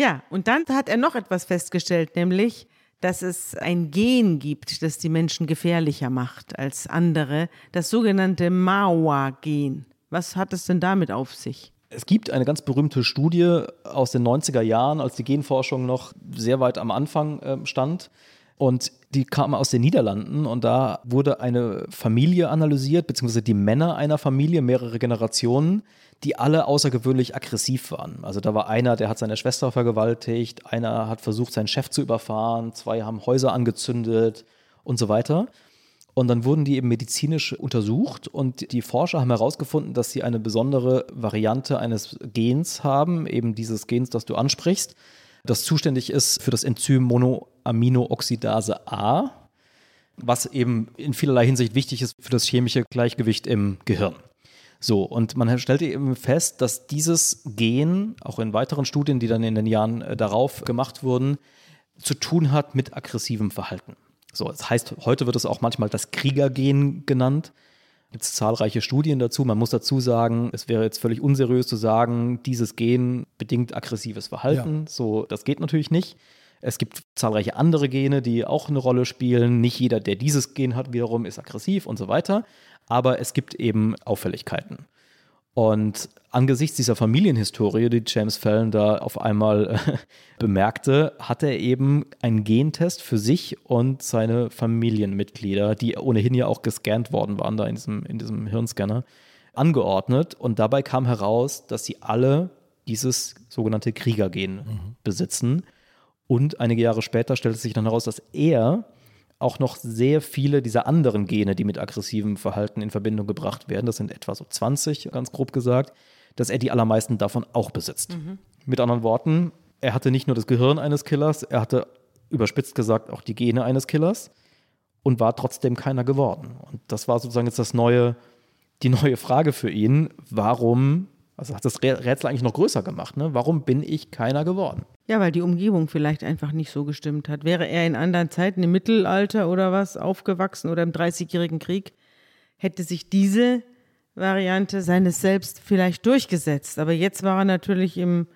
Ja, und dann hat er noch etwas festgestellt, nämlich, dass es ein Gen gibt, das die Menschen gefährlicher macht als andere, das sogenannte Mawa-Gen. Was hat es denn damit auf sich? Es gibt eine ganz berühmte Studie aus den 90er Jahren, als die Genforschung noch sehr weit am Anfang ähm, stand. Und die kam aus den Niederlanden und da wurde eine Familie analysiert, beziehungsweise die Männer einer Familie, mehrere Generationen, die alle außergewöhnlich aggressiv waren. Also da war einer, der hat seine Schwester vergewaltigt, einer hat versucht, seinen Chef zu überfahren, zwei haben Häuser angezündet und so weiter. Und dann wurden die eben medizinisch untersucht und die Forscher haben herausgefunden, dass sie eine besondere Variante eines Gens haben, eben dieses Gens, das du ansprichst, das zuständig ist für das Enzym Monoaminooxidase A, was eben in vielerlei Hinsicht wichtig ist für das chemische Gleichgewicht im Gehirn. So, und man stellte eben fest, dass dieses Gen, auch in weiteren Studien, die dann in den Jahren äh, darauf gemacht wurden, zu tun hat mit aggressivem Verhalten. So, das heißt, heute wird es auch manchmal das Kriegergen genannt. Gibt es zahlreiche Studien dazu. Man muss dazu sagen, es wäre jetzt völlig unseriös zu sagen, dieses Gen bedingt aggressives Verhalten. So, das geht natürlich nicht. Es gibt zahlreiche andere Gene, die auch eine Rolle spielen. Nicht jeder, der dieses Gen hat, wiederum ist aggressiv und so weiter. Aber es gibt eben Auffälligkeiten. Und angesichts dieser Familienhistorie, die James Fallon da auf einmal äh, bemerkte, hat er eben einen Gentest für sich und seine Familienmitglieder, die ohnehin ja auch gescannt worden waren da in diesem, in diesem Hirnscanner, angeordnet. Und dabei kam heraus, dass sie alle dieses sogenannte Kriegergen besitzen. Und einige Jahre später stellte sich dann heraus, dass er auch noch sehr viele dieser anderen Gene, die mit aggressivem Verhalten in Verbindung gebracht werden, das sind etwa so 20, ganz grob gesagt, dass er die allermeisten davon auch besitzt. Mit anderen Worten, er hatte nicht nur das Gehirn eines Killers, er hatte überspitzt gesagt auch die Gene eines Killers und war trotzdem keiner geworden. Und das war sozusagen jetzt das neue, die neue Frage für ihn, warum, also hat das Rätsel eigentlich noch größer gemacht, ne? Warum bin ich keiner geworden? Ja, weil die Umgebung vielleicht einfach nicht so gestimmt hat. Wäre er in anderen Zeiten, im Mittelalter oder was, aufgewachsen oder im Dreißigjährigen Krieg, hätte sich diese Variante seines Selbst vielleicht durchgesetzt. Aber jetzt war er natürlich im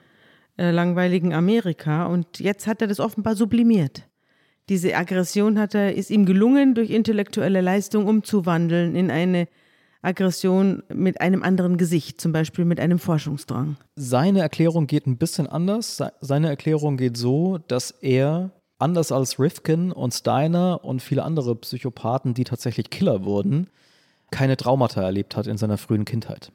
äh, langweiligen Amerika und jetzt hat er das offenbar sublimiert. Diese Aggression hat er, ist ihm gelungen, durch intellektuelle Leistung umzuwandeln in eine Aggression mit einem anderen Gesicht, zum Beispiel mit einem Forschungsdrang. Seine Erklärung geht ein bisschen anders. Se- Seine Erklärung geht so, dass er, anders als Rifkin und Steiner und viele andere Psychopathen, die tatsächlich Killer wurden, keine Traumata erlebt hat in seiner frühen Kindheit.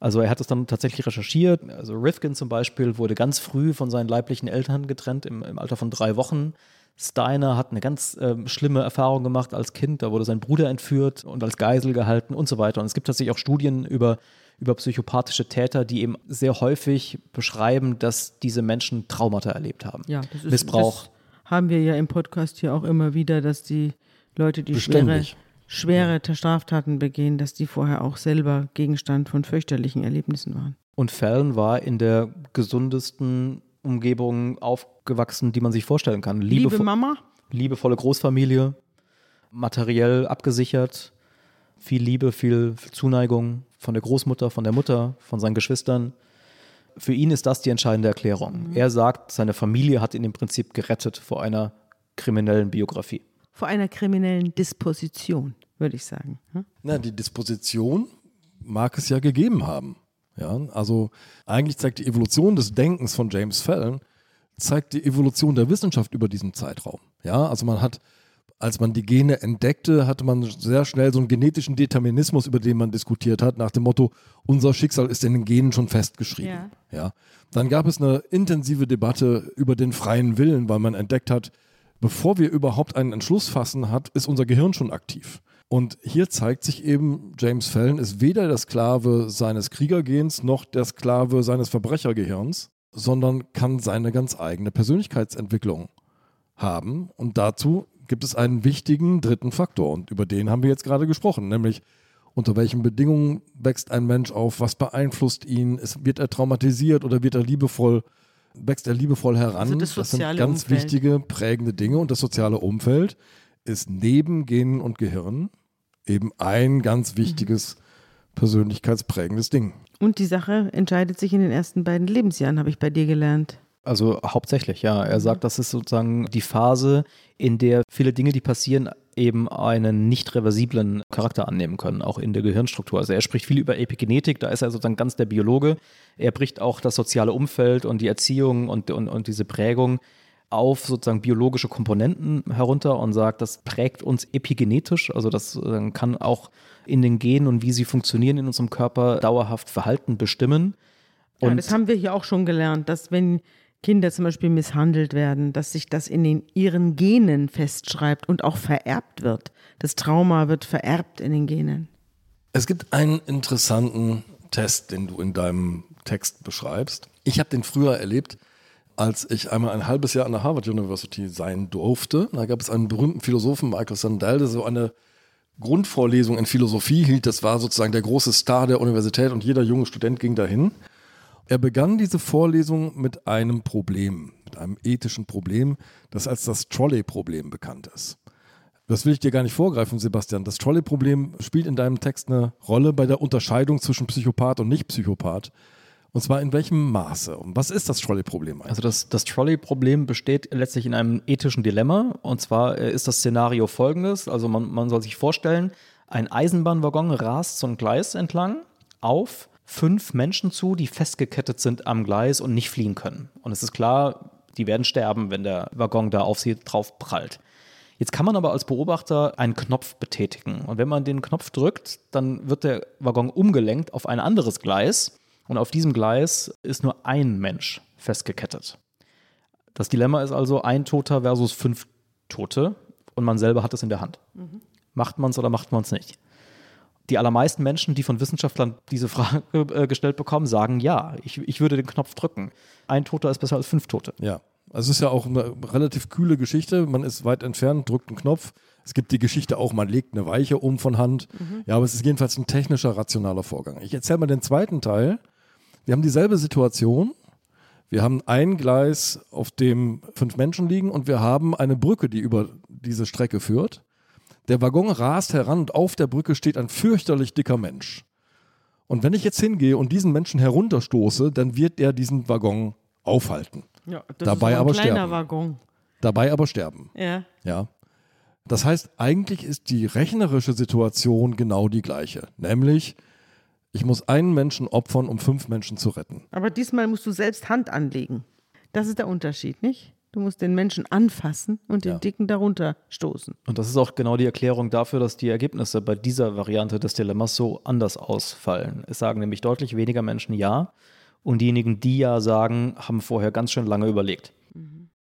Also er hat es dann tatsächlich recherchiert. Also Rifkin zum Beispiel wurde ganz früh von seinen leiblichen Eltern getrennt, im, im Alter von drei Wochen. Steiner hat eine ganz äh, schlimme Erfahrung gemacht als Kind. Da wurde sein Bruder entführt und als Geisel gehalten und so weiter. Und es gibt tatsächlich auch Studien über, über psychopathische Täter, die eben sehr häufig beschreiben, dass diese Menschen Traumata erlebt haben. Ja, das ist, Missbrauch. Das haben wir ja im Podcast hier auch immer wieder, dass die Leute, die schwere, schwere Straftaten begehen, dass die vorher auch selber Gegenstand von fürchterlichen Erlebnissen waren. Und Fallon war in der gesundesten Umgebung aufgewachsen, die man sich vorstellen kann. Liebe Liebefo- Mama, liebevolle Großfamilie, materiell abgesichert, viel Liebe, viel, Zuneigung von der Großmutter, von der Mutter, von seinen Geschwistern. Für ihn ist das die entscheidende Erklärung. Er sagt, seine Familie hat ihn im Prinzip gerettet vor einer kriminellen Biografie. vor einer kriminellen Disposition, würde ich sagen. Hm? Na, die Disposition mag es ja gegeben haben. Ja, also eigentlich zeigt die Evolution des Denkens von James Fallon, zeigt die Evolution der Wissenschaft über diesen Zeitraum. Ja, also man hat, als man die Gene entdeckte, hatte man sehr schnell so einen genetischen Determinismus, über den man diskutiert hat, nach dem Motto, unser Schicksal ist in den Genen schon festgeschrieben. Ja. Ja. Dann gab es eine intensive Debatte über den freien Willen, weil man entdeckt hat, bevor wir überhaupt einen Entschluss fassen hat, ist unser Gehirn schon aktiv. Und hier zeigt sich eben, James Fallon ist weder der Sklave seines Kriegergens noch der Sklave seines Verbrechergehirns, sondern kann seine ganz eigene Persönlichkeitsentwicklung haben. Und dazu gibt es einen wichtigen dritten Faktor. Und über den haben wir jetzt gerade gesprochen, nämlich unter welchen Bedingungen wächst ein Mensch auf, was beeinflusst ihn, ist, wird er traumatisiert oder wird er liebevoll, wächst er liebevoll heran. Also das sind soziale ganz Umfeld. wichtige, prägende Dinge. Und das soziale Umfeld ist neben Genen und Gehirn eben ein ganz wichtiges persönlichkeitsprägendes Ding. Und die Sache entscheidet sich in den ersten beiden Lebensjahren, habe ich bei dir gelernt. Also hauptsächlich, ja. Er sagt, das ist sozusagen die Phase, in der viele Dinge, die passieren, eben einen nicht reversiblen Charakter annehmen können, auch in der Gehirnstruktur. Also er spricht viel über Epigenetik, da ist er sozusagen ganz der Biologe. Er bricht auch das soziale Umfeld und die Erziehung und, und, und diese Prägung auf sozusagen biologische Komponenten herunter und sagt, das prägt uns epigenetisch, also das äh, kann auch in den Genen und wie sie funktionieren in unserem Körper dauerhaft Verhalten bestimmen. Ja, Und das haben wir hier auch schon gelernt, dass wenn Kinder zum Beispiel misshandelt werden, dass sich das in den, ihren Genen festschreibt und auch vererbt wird. Das Trauma wird vererbt in den Genen. Es gibt einen interessanten Test, den du in deinem Text beschreibst. Ich habe den früher erlebt, als ich einmal ein halbes Jahr an der Harvard University sein durfte. Da gab es einen berühmten Philosophen, Michael Sandel, der so eine Grundvorlesung in Philosophie hielt. Das war sozusagen der große Star der Universität und jeder junge Student ging dahin. Er begann diese Vorlesung mit einem Problem, mit einem ethischen Problem, das als das Trolley-Problem bekannt ist. Das will ich dir gar nicht vorgreifen, Sebastian. Das Trolley-Problem spielt in deinem Text eine Rolle bei der Unterscheidung zwischen Psychopath und Nicht-Psychopath. Und zwar in welchem Maße? Und was ist das Trolley-Problem eigentlich? Also das, das Trolley-Problem besteht letztlich in einem ethischen Dilemma. Und zwar äh, ist das Szenario folgendes. Also man, man soll sich vorstellen, ein Eisenbahnwaggon rast so ein Gleis entlang auf fünf Menschen zu, die festgekettet sind am Gleis und nicht fliehen können. Und es ist klar, die werden sterben, wenn der Waggon da auf sie drauf prallt. Jetzt kann man aber als Beobachter einen Knopf betätigen. Und wenn man den Knopf drückt, dann wird der Waggon umgelenkt auf ein anderes Gleis. Und auf diesem Gleis ist nur ein Mensch festgekettet. Das Dilemma ist also ein Toter versus fünf Tote und man selber hat es in der Hand. Macht man es oder macht man es nicht? Die allermeisten Menschen, die von Wissenschaftlern diese Frage äh, gestellt bekommen, sagen ja, ich, ich würde den Knopf drücken. Ein Toter ist besser als fünf Tote. Ja, also es ist ja auch eine relativ kühle Geschichte. Man ist weit entfernt, drückt einen Knopf. Es gibt die Geschichte auch, man legt eine Weiche um von Hand. Ja, aber es ist jedenfalls ein technischer, rationaler Vorgang. Ich erzähle mal den zweiten Teil. Wir haben dieselbe Situation. Wir haben ein Gleis, auf dem fünf Menschen liegen und wir haben eine Brücke, die über diese Strecke führt. Der Waggon rast heran und auf der Brücke steht ein fürchterlich dicker Mensch. Und wenn ich jetzt hingehe und diesen Menschen herunterstoße, dann wird er diesen Waggon aufhalten. Ja, das Dabei ist ein aber kleiner sterben. Waggon. Dabei aber sterben. Ja. Ja. Das heißt, eigentlich ist die rechnerische Situation genau die gleiche. Nämlich, ich muss einen Menschen opfern, um fünf Menschen zu retten. Aber diesmal musst du selbst Hand anlegen. Das ist der Unterschied, nicht? Du musst den Menschen anfassen und den Ja. Dicken darunter stoßen. Und das ist auch genau die Erklärung dafür, dass die Ergebnisse bei dieser Variante des Dilemmas so anders ausfallen. Es sagen nämlich deutlich weniger Menschen Ja und diejenigen, die Ja sagen, haben vorher ganz schön lange überlegt.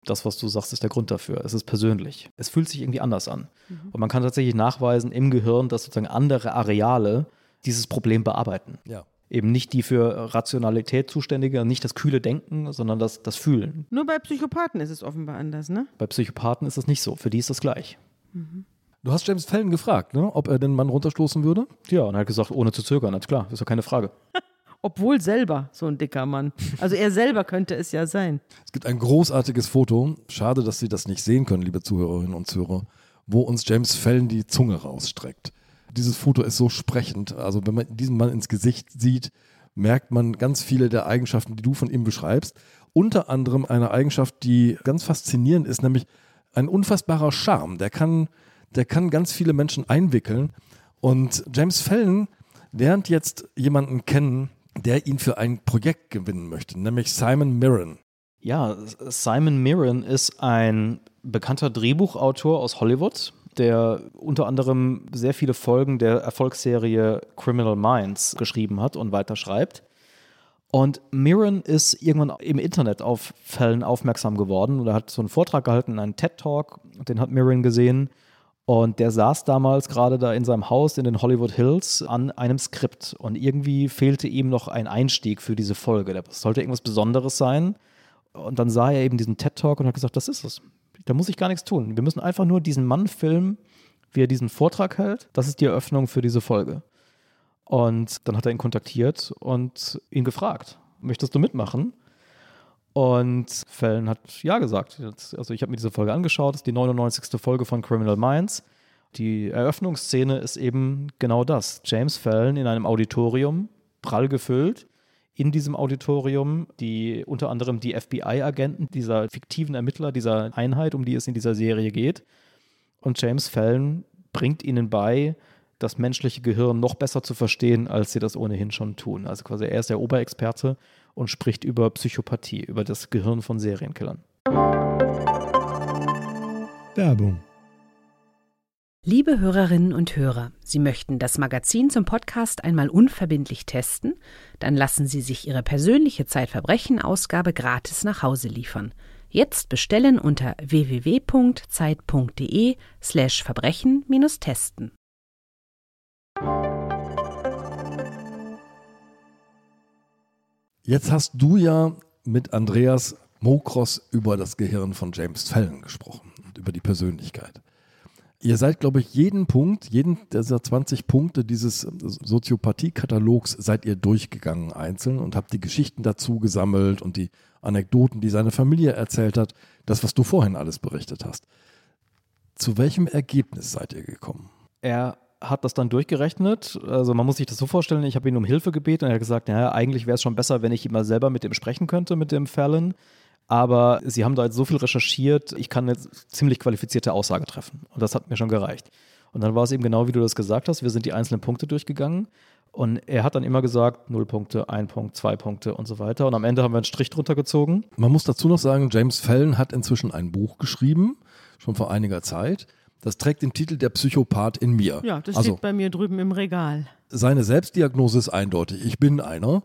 Das, was du sagst, ist der Grund dafür. Es ist persönlich. Es fühlt sich irgendwie anders an. Und man kann tatsächlich nachweisen im Gehirn, dass sozusagen andere Areale dieses Problem bearbeiten. Ja. Eben nicht die für Rationalität zuständige, nicht das kühle Denken, sondern das, das Fühlen. Nur bei Psychopathen ist es offenbar anders, ne? Bei Psychopathen ist das nicht so. Für die ist das gleich. Du hast James Fallon gefragt, ne, ob er den Mann runterstoßen würde? Ja, und er hat gesagt, ohne zu zögern, na klar, ist doch keine Frage. Obwohl selber so ein dicker Mann. Also er selber könnte es ja sein. Es gibt ein großartiges Foto, schade, dass Sie das nicht sehen können, liebe Zuhörerinnen und Zuhörer, wo uns James Fallon die Zunge rausstreckt. Dieses Foto ist so sprechend. Also wenn man diesen Mann ins Gesicht sieht, merkt man ganz viele der Eigenschaften, die du von ihm beschreibst. Unter anderem eine Eigenschaft, die ganz faszinierend ist, nämlich ein unfassbarer Charme. Der kann, der kann ganz viele Menschen einwickeln. Und James Fallon lernt jetzt jemanden kennen, der ihn für ein Projekt gewinnen möchte, nämlich Simon Mirren. Ja, Simon Mirren ist ein bekannter Drehbuchautor aus Hollywood, der unter anderem sehr viele Folgen der Erfolgsserie Criminal Minds geschrieben hat und weiter schreibt. Und Mirren ist irgendwann im Internet auf Fällen aufmerksam geworden und er hat so einen Vortrag gehalten, einen TED-Talk, den hat Mirren gesehen. Und der saß damals gerade da in seinem Haus in den Hollywood Hills an einem Skript. Und irgendwie fehlte ihm noch ein Einstieg für diese Folge. Das sollte irgendwas Besonderes sein. Und dann sah er eben diesen TED-Talk und hat gesagt, das ist es. Da muss ich gar nichts tun. Wir müssen einfach nur diesen Mann filmen, wie er diesen Vortrag hält. Das ist die Eröffnung für diese Folge. Und dann hat er ihn kontaktiert und ihn gefragt, möchtest du mitmachen? Und Fallon hat ja gesagt. Also ich habe mir diese Folge angeschaut, das ist die 99. Folge von Criminal Minds. Die Eröffnungsszene ist eben genau das. James Fallon in einem Auditorium, prall gefüllt. In diesem Auditorium die unter anderem die FBI-Agenten dieser fiktiven Ermittler dieser Einheit, um die es in dieser Serie geht. Und James Fallon bringt ihnen bei, das menschliche Gehirn noch besser zu verstehen, als sie das ohnehin schon tun. Also quasi er ist der Oberexperte und spricht über Psychopathie, über das Gehirn von Serienkillern. Werbung. Liebe Hörerinnen und Hörer, Sie möchten das Magazin zum Podcast einmal unverbindlich testen? Dann lassen Sie sich Ihre persönliche Zeitverbrechen-Ausgabe gratis nach Hause liefern. Jetzt bestellen unter www.zeit.de slash Verbrechen-testen. Jetzt hast du ja mit Andreas Mokros über das Gehirn von James Fallon gesprochen und über die Persönlichkeit. Ihr seid, glaube ich, jeden Punkt, jeden dieser 20 Punkte dieses Soziopathie-Katalogs seid ihr durchgegangen einzeln und habt die Geschichten dazu gesammelt und die Anekdoten, die seine Familie erzählt hat, das, was du vorhin alles berichtet hast. Zu welchem Ergebnis seid ihr gekommen? Er hat das dann durchgerechnet. Also man muss sich das so vorstellen, ich habe ihn um Hilfe gebeten und er hat gesagt, naja, eigentlich wäre es schon besser, wenn ich immer selber mit ihm sprechen könnte, mit dem Fallon. Aber sie haben da jetzt so viel recherchiert, ich kann jetzt ziemlich qualifizierte Aussage treffen. Und das hat mir schon gereicht. Und dann war es eben genau, wie du das gesagt hast. Wir sind die einzelnen Punkte durchgegangen. Und er hat dann immer gesagt, null Punkte, ein Punkt, zwei Punkte und so weiter. Und am Ende haben wir einen Strich drunter gezogen. Man muss dazu noch sagen, James Fallon hat inzwischen ein Buch geschrieben, schon vor einiger Zeit. Das trägt den Titel Der Psychopath in mir. Ja, das also steht bei mir drüben im Regal. seine Selbstdiagnose ist eindeutig. Ich bin einer.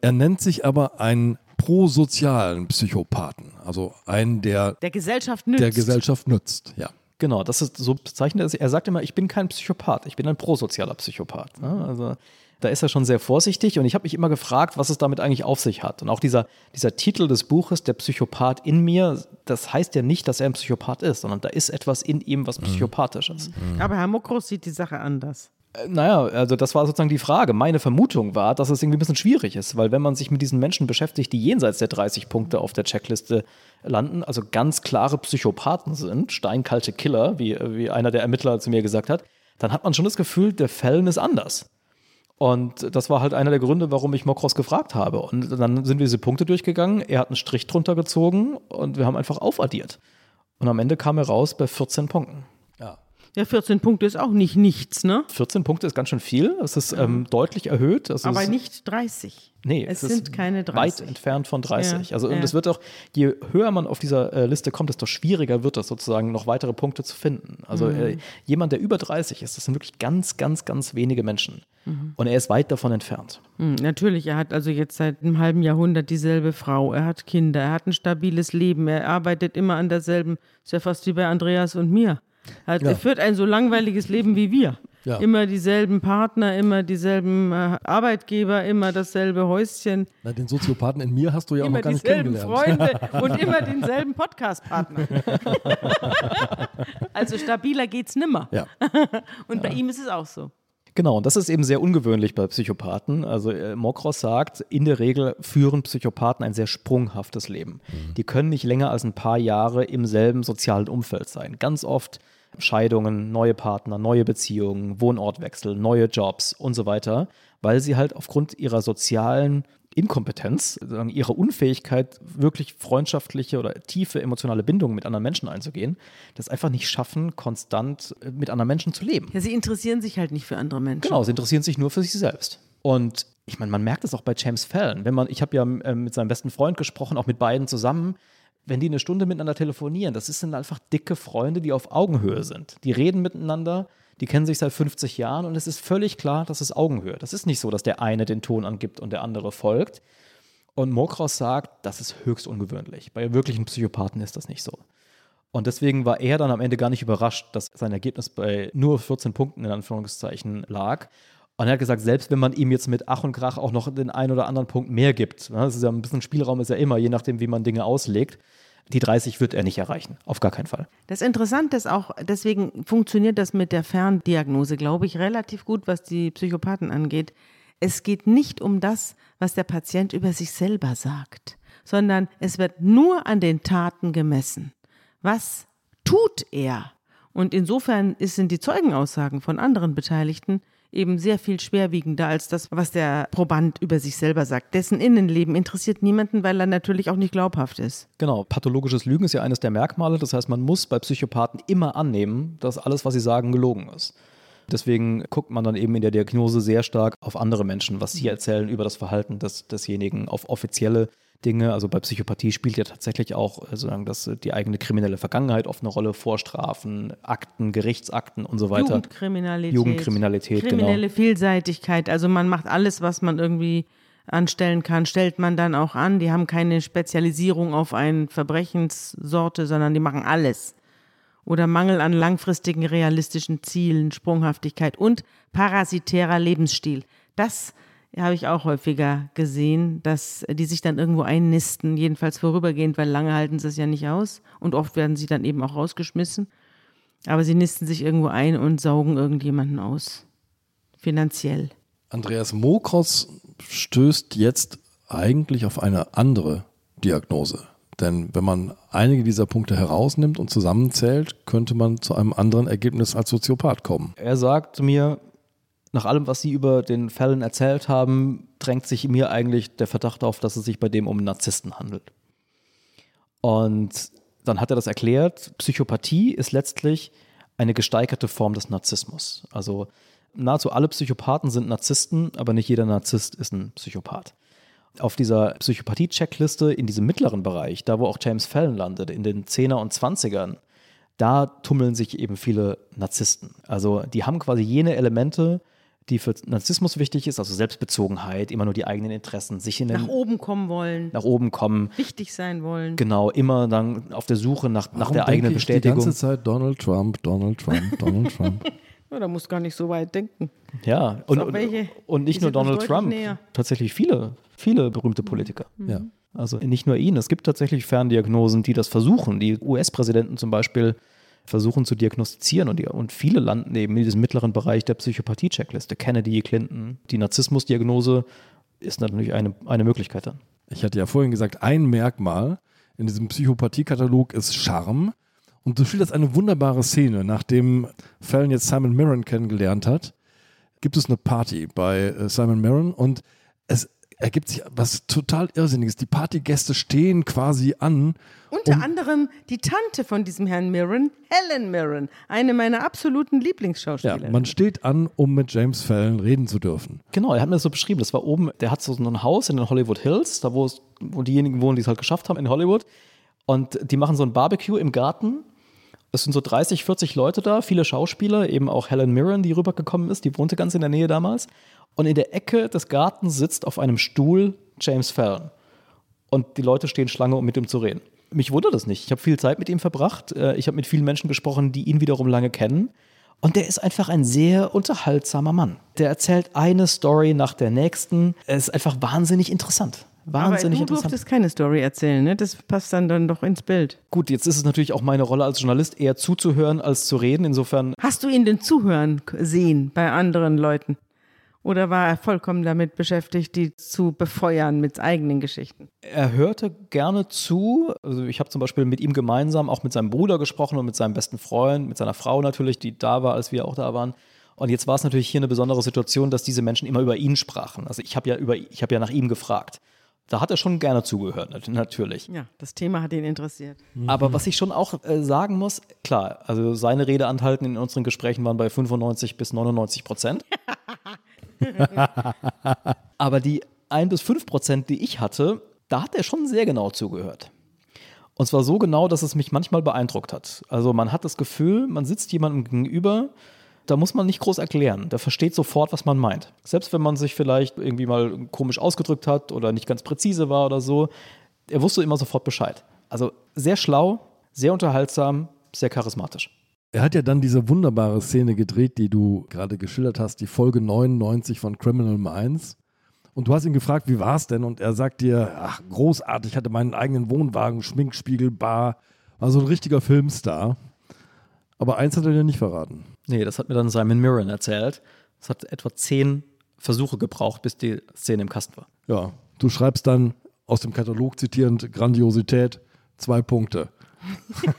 Er nennt sich aber einen prosozialen Psychopathen, also einen, der Der Gesellschaft nützt. der Gesellschaft nützt. Ja. Genau, das ist so bezeichnet er es. Er sagt immer, ich bin kein Psychopath, ich bin ein prosozialer Psychopath. Ne? Also da ist er schon sehr vorsichtig und ich habe mich immer gefragt, was es damit eigentlich auf sich hat. Und auch dieser, dieser Titel des Buches, der Psychopath in mir, das heißt ja nicht, dass er ein Psychopath ist, sondern da ist etwas in ihm, was psychopathisch ist. Aber Herr Mokros sieht die Sache anders. Naja, also das war sozusagen die Frage. Meine Vermutung war, dass es irgendwie ein bisschen schwierig ist, weil wenn man sich mit diesen Menschen beschäftigt, die jenseits der 30 Punkte auf der Checkliste landen, also ganz klare Psychopathen sind, steinkalte Killer, wie, wie einer der Ermittler zu mir gesagt hat, dann hat man schon das Gefühl, der Fällen ist anders. Und das war halt einer der Gründe, warum ich Mokros gefragt habe. Und dann sind wir diese Punkte durchgegangen, er hat einen Strich drunter gezogen und wir haben einfach aufaddiert. Und am Ende kam er raus bei 14 Punkten. Ja. Ja, 14 Punkte ist auch nicht nichts, ne? 14 Punkte ist ganz schön viel. Es ist ähm, deutlich erhöht. Es Aber nicht 30. Nee, es, es sind keine 30. weit entfernt von 30. Ja, Also und es wird auch, je höher man auf dieser äh, Liste kommt, desto schwieriger wird es sozusagen, noch weitere Punkte zu finden. Also Mhm. äh, jemand, der über 30 ist, das sind wirklich ganz, ganz, ganz wenige Menschen. Mhm. Und er ist weit davon entfernt. Hm, natürlich, er hat also jetzt seit einem halben Jahrhundert dieselbe Frau, er hat Kinder, er hat ein stabiles Leben, er arbeitet immer an derselben, ist ja fast wie bei Andreas und mir. Er, hat, Ja. er führt ein so langweiliges Leben wie wir. Ja. Immer dieselben Partner, immer dieselben äh, Arbeitgeber, immer dasselbe Häuschen, Na, den Soziopathen in mir hast du ja auch immer noch gar nicht dieselben kennengelernt. Freunde und immer denselben Podcast-Partner. also stabiler geht's nimmer. Ja. Und bei ihm ist es auch so. Genau, und das ist eben sehr ungewöhnlich bei Psychopathen. Also äh, Mokros sagt, in der Regel führen Psychopathen ein sehr sprunghaftes Leben. Die können nicht länger als ein paar Jahre im selben sozialen Umfeld sein. Ganz oft Scheidungen, neue Partner, neue Beziehungen, Wohnortwechsel, neue Jobs und so weiter, weil sie halt aufgrund ihrer sozialen Inkompetenz, ihrer Unfähigkeit, wirklich freundschaftliche oder tiefe emotionale Bindungen mit anderen Menschen einzugehen, das einfach nicht schaffen, konstant äh, mit anderen Menschen zu leben. Ja, sie interessieren sich halt nicht für andere Menschen. Genau, sie interessieren sich nur für sich selbst. Und ich meine, man merkt es auch bei James Fallon. Wenn man, ich habe ja ähm, mit seinem besten Freund gesprochen, auch mit beiden zusammen. Wenn die eine Stunde miteinander telefonieren, das sind einfach dicke Freunde, die auf Augenhöhe sind. Die reden miteinander, die kennen sich seit 50 Jahren und es ist völlig klar, das ist Augenhöhe. Das ist nicht so, dass der eine den Ton angibt und der andere folgt. Und Mokros sagt, das ist höchst ungewöhnlich. Bei wirklichen Psychopathen ist das nicht so. Und deswegen war er dann am Ende gar nicht überrascht, dass sein Ergebnis bei nur 14 Punkten in Anführungszeichen lag. Und er hat gesagt, selbst wenn man ihm jetzt mit Ach und Krach auch noch den einen oder anderen Punkt mehr gibt, ne, das ist ja ein bisschen Spielraum ist ja immer, je nachdem, wie man Dinge auslegt, die 30 wird er nicht erreichen. Auf gar keinen Fall. Das Interessante ist auch, deswegen funktioniert das mit der Ferndiagnose, glaube ich, relativ gut, was die Psychopathen angeht. Es geht nicht um das, was der Patient über sich selber sagt, sondern es wird nur an den Taten gemessen. Was tut er? Und insofern sind die Zeugenaussagen von anderen Beteiligten eben sehr viel schwerwiegender als das, was der Proband über sich selber sagt. Dessen Innenleben interessiert niemanden, weil er natürlich auch nicht glaubhaft ist. Genau, pathologisches Lügen ist ja eines der Merkmale. Das heißt, man muss bei Psychopathen immer annehmen, dass alles, was sie sagen, gelogen ist. Deswegen guckt man dann eben in der Diagnose sehr stark auf andere Menschen, was sie erzählen über das Verhalten des, desjenigen, auf offizielle Dinge. Also bei Psychopathie spielt ja tatsächlich auch äh, sozusagen das, die eigene kriminelle Vergangenheit oft eine Rolle, Vorstrafen, Akten, Gerichtsakten und so weiter. Jugendkriminalität. Jugendkriminalität, genau. Kriminelle Vielseitigkeit. Also man macht alles, was man irgendwie anstellen kann, stellt man dann auch an. Die haben keine Spezialisierung auf eine Verbrechenssorte, sondern die machen alles. Oder Mangel an langfristigen realistischen Zielen, Sprunghaftigkeit und parasitärer Lebensstil. Das habe ich auch häufiger gesehen, dass die sich dann irgendwo einnisten, jedenfalls vorübergehend, weil lange halten sie es ja nicht aus und oft werden sie dann eben auch rausgeschmissen. Aber sie nisten sich irgendwo ein und saugen irgendjemanden aus. Finanziell. Andreas Mokros stößt jetzt eigentlich auf eine andere Diagnose. Denn wenn man einige dieser Punkte herausnimmt und zusammenzählt, könnte man zu einem anderen Ergebnis als Soziopath kommen. Er sagt mir, nach allem, was Sie über den Fällen erzählt haben, drängt sich mir eigentlich der Verdacht auf, dass es sich bei dem um einen Narzissten handelt. Und dann hat er das erklärt. Psychopathie ist letztlich eine gesteigerte Form des Narzissmus. Also nahezu alle Psychopathen sind Narzissten, aber nicht jeder Narzisst ist ein Psychopath. Auf dieser Psychopathie-Checkliste in diesem mittleren Bereich, da wo auch James Fallon landet, in den 10er und 20ern, da tummeln sich eben viele Narzissten. Also die haben quasi jene Elemente, die für Narzissmus wichtig ist, also Selbstbezogenheit, immer nur die eigenen Interessen, sich in den, Nach oben kommen wollen, nach oben kommen, wichtig sein wollen. genau, immer dann auf der Suche nach, nach Warum der eigenen Bestätigung. Die ganze Zeit Donald Trump, Donald Trump, Donald Trump. Ja, da musst gar nicht so weit denken. Ja, und, und, welche, und nicht nur Donald Trump, näher. tatsächlich viele, viele berühmte Politiker. ja. Also nicht nur ihn, es gibt tatsächlich Ferndiagnosen, die das versuchen. Die US-Präsidenten zum Beispiel versuchen zu diagnostizieren und, die, und viele landen eben in diesem mittleren Bereich der Psychopathie-Checkliste. Kennedy, Clinton, die Narzissmusdiagnose ist natürlich eine, eine Möglichkeit dann. Ich hatte ja vorhin gesagt, ein Merkmal in diesem Psychopathie-Katalog ist Charme. Und du schilderst eine wunderbare Szene. Nachdem Fallon jetzt Simon Mirren kennengelernt hat, gibt es eine Party bei äh, Simon Mirren und es ergibt sich was total Irrsinniges. Die Partygäste stehen quasi an. Unter um, anderem die Tante von diesem Herrn Mirren, Helen Mirren, eine meiner absoluten Lieblingsschauspieler. Ja, man steht an, um mit James Fallon reden zu dürfen. Genau, er hat mir das so beschrieben. Das war oben, der hat so ein Haus in den Hollywood Hills, da wo, es, wo diejenigen wohnen, die es halt geschafft haben in Hollywood. Und die machen so ein Barbecue im Garten. Es sind so 30, 40 Leute da, viele Schauspieler, eben auch Helen Mirren, die rübergekommen ist, die wohnte ganz in der Nähe damals. Und in der Ecke des Gartens sitzt auf einem Stuhl James Fallon. Und die Leute stehen Schlange, um mit ihm zu reden. Mich wundert das nicht. Ich habe viel Zeit mit ihm verbracht. Äh, ich habe mit vielen Menschen gesprochen, die ihn wiederum lange kennen. Und der ist einfach ein sehr unterhaltsamer Mann. Der erzählt eine Story nach der nächsten. Es ist einfach wahnsinnig interessant. Wahnsinnig Aber du durftest keine Story erzählen, ne? Das passt dann, dann doch ins Bild. Gut, jetzt ist es natürlich auch meine Rolle als Journalist, eher zuzuhören als zu reden. Insofern Hast du ihn denn zuhören sehen bei anderen Leuten? Oder war er vollkommen damit beschäftigt, die zu befeuern mit eigenen Geschichten? Er hörte gerne zu. Also ich habe zum Beispiel mit ihm gemeinsam auch mit seinem Bruder gesprochen und mit seinem besten Freund, mit seiner Frau natürlich, die da war, als wir auch da waren. Und jetzt war es natürlich hier eine besondere Situation, dass diese Menschen immer über ihn sprachen. Also ich habe ja über, ich habe ja nach ihm gefragt. Da hat er schon gerne zugehört, nat- natürlich. Ja, das Thema hat ihn interessiert. Aber was ich schon auch äh, sagen muss, klar, also seine Redeanteilten in unseren Gesprächen waren bei 95 bis 99 Prozent. Aber die 1 bis 5 Prozent, die ich hatte, da hat er schon sehr genau zugehört. Und zwar so genau, dass es mich manchmal beeindruckt hat. Also man hat das Gefühl, man sitzt jemandem gegenüber, da muss man nicht groß erklären. Der versteht sofort, was man meint. Selbst wenn man sich vielleicht irgendwie mal komisch ausgedrückt hat oder nicht ganz präzise war oder so, er wusste immer sofort Bescheid. Also sehr schlau, sehr unterhaltsam, sehr charismatisch. Er hat ja dann diese wunderbare Szene gedreht, die du gerade geschildert hast, die Folge 99 von Criminal Minds. Und du hast ihn gefragt, wie war es denn? Und er sagt dir, ach, großartig, ich hatte meinen eigenen Wohnwagen, Schminkspiegel, Bar, war so ein richtiger Filmstar. Aber eins hat er dir nicht verraten. Nee, das hat mir dann Simon Mirren erzählt. Es hat etwa zehn Versuche gebraucht, bis die Szene im Kasten war. Ja, du schreibst dann aus dem Katalog zitierend Grandiosität zwei Punkte.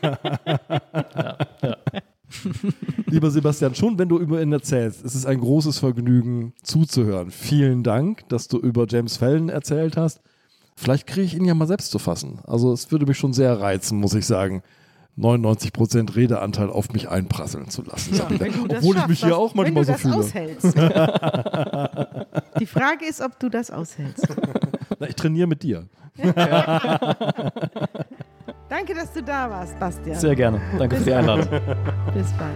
Lieber Sebastian, schon wenn du über ihn erzählst, es ist ein großes Vergnügen zuzuhören. Vielen Dank, dass du über James Fallon erzählt hast. Vielleicht kriege ich ihn ja mal selbst zu fassen. Also es würde mich schon sehr reizen, muss ich sagen, 99% Redeanteil auf mich einprasseln zu lassen. Ja, Obwohl schaffst, ich mich hier auch manchmal so fühle. das aushältst. Die Frage ist, ob du das aushältst. Na, ich trainiere mit dir. Danke, dass du da warst, Bastian. Sehr gerne. Danke Bis für die Einladung. Bis bald.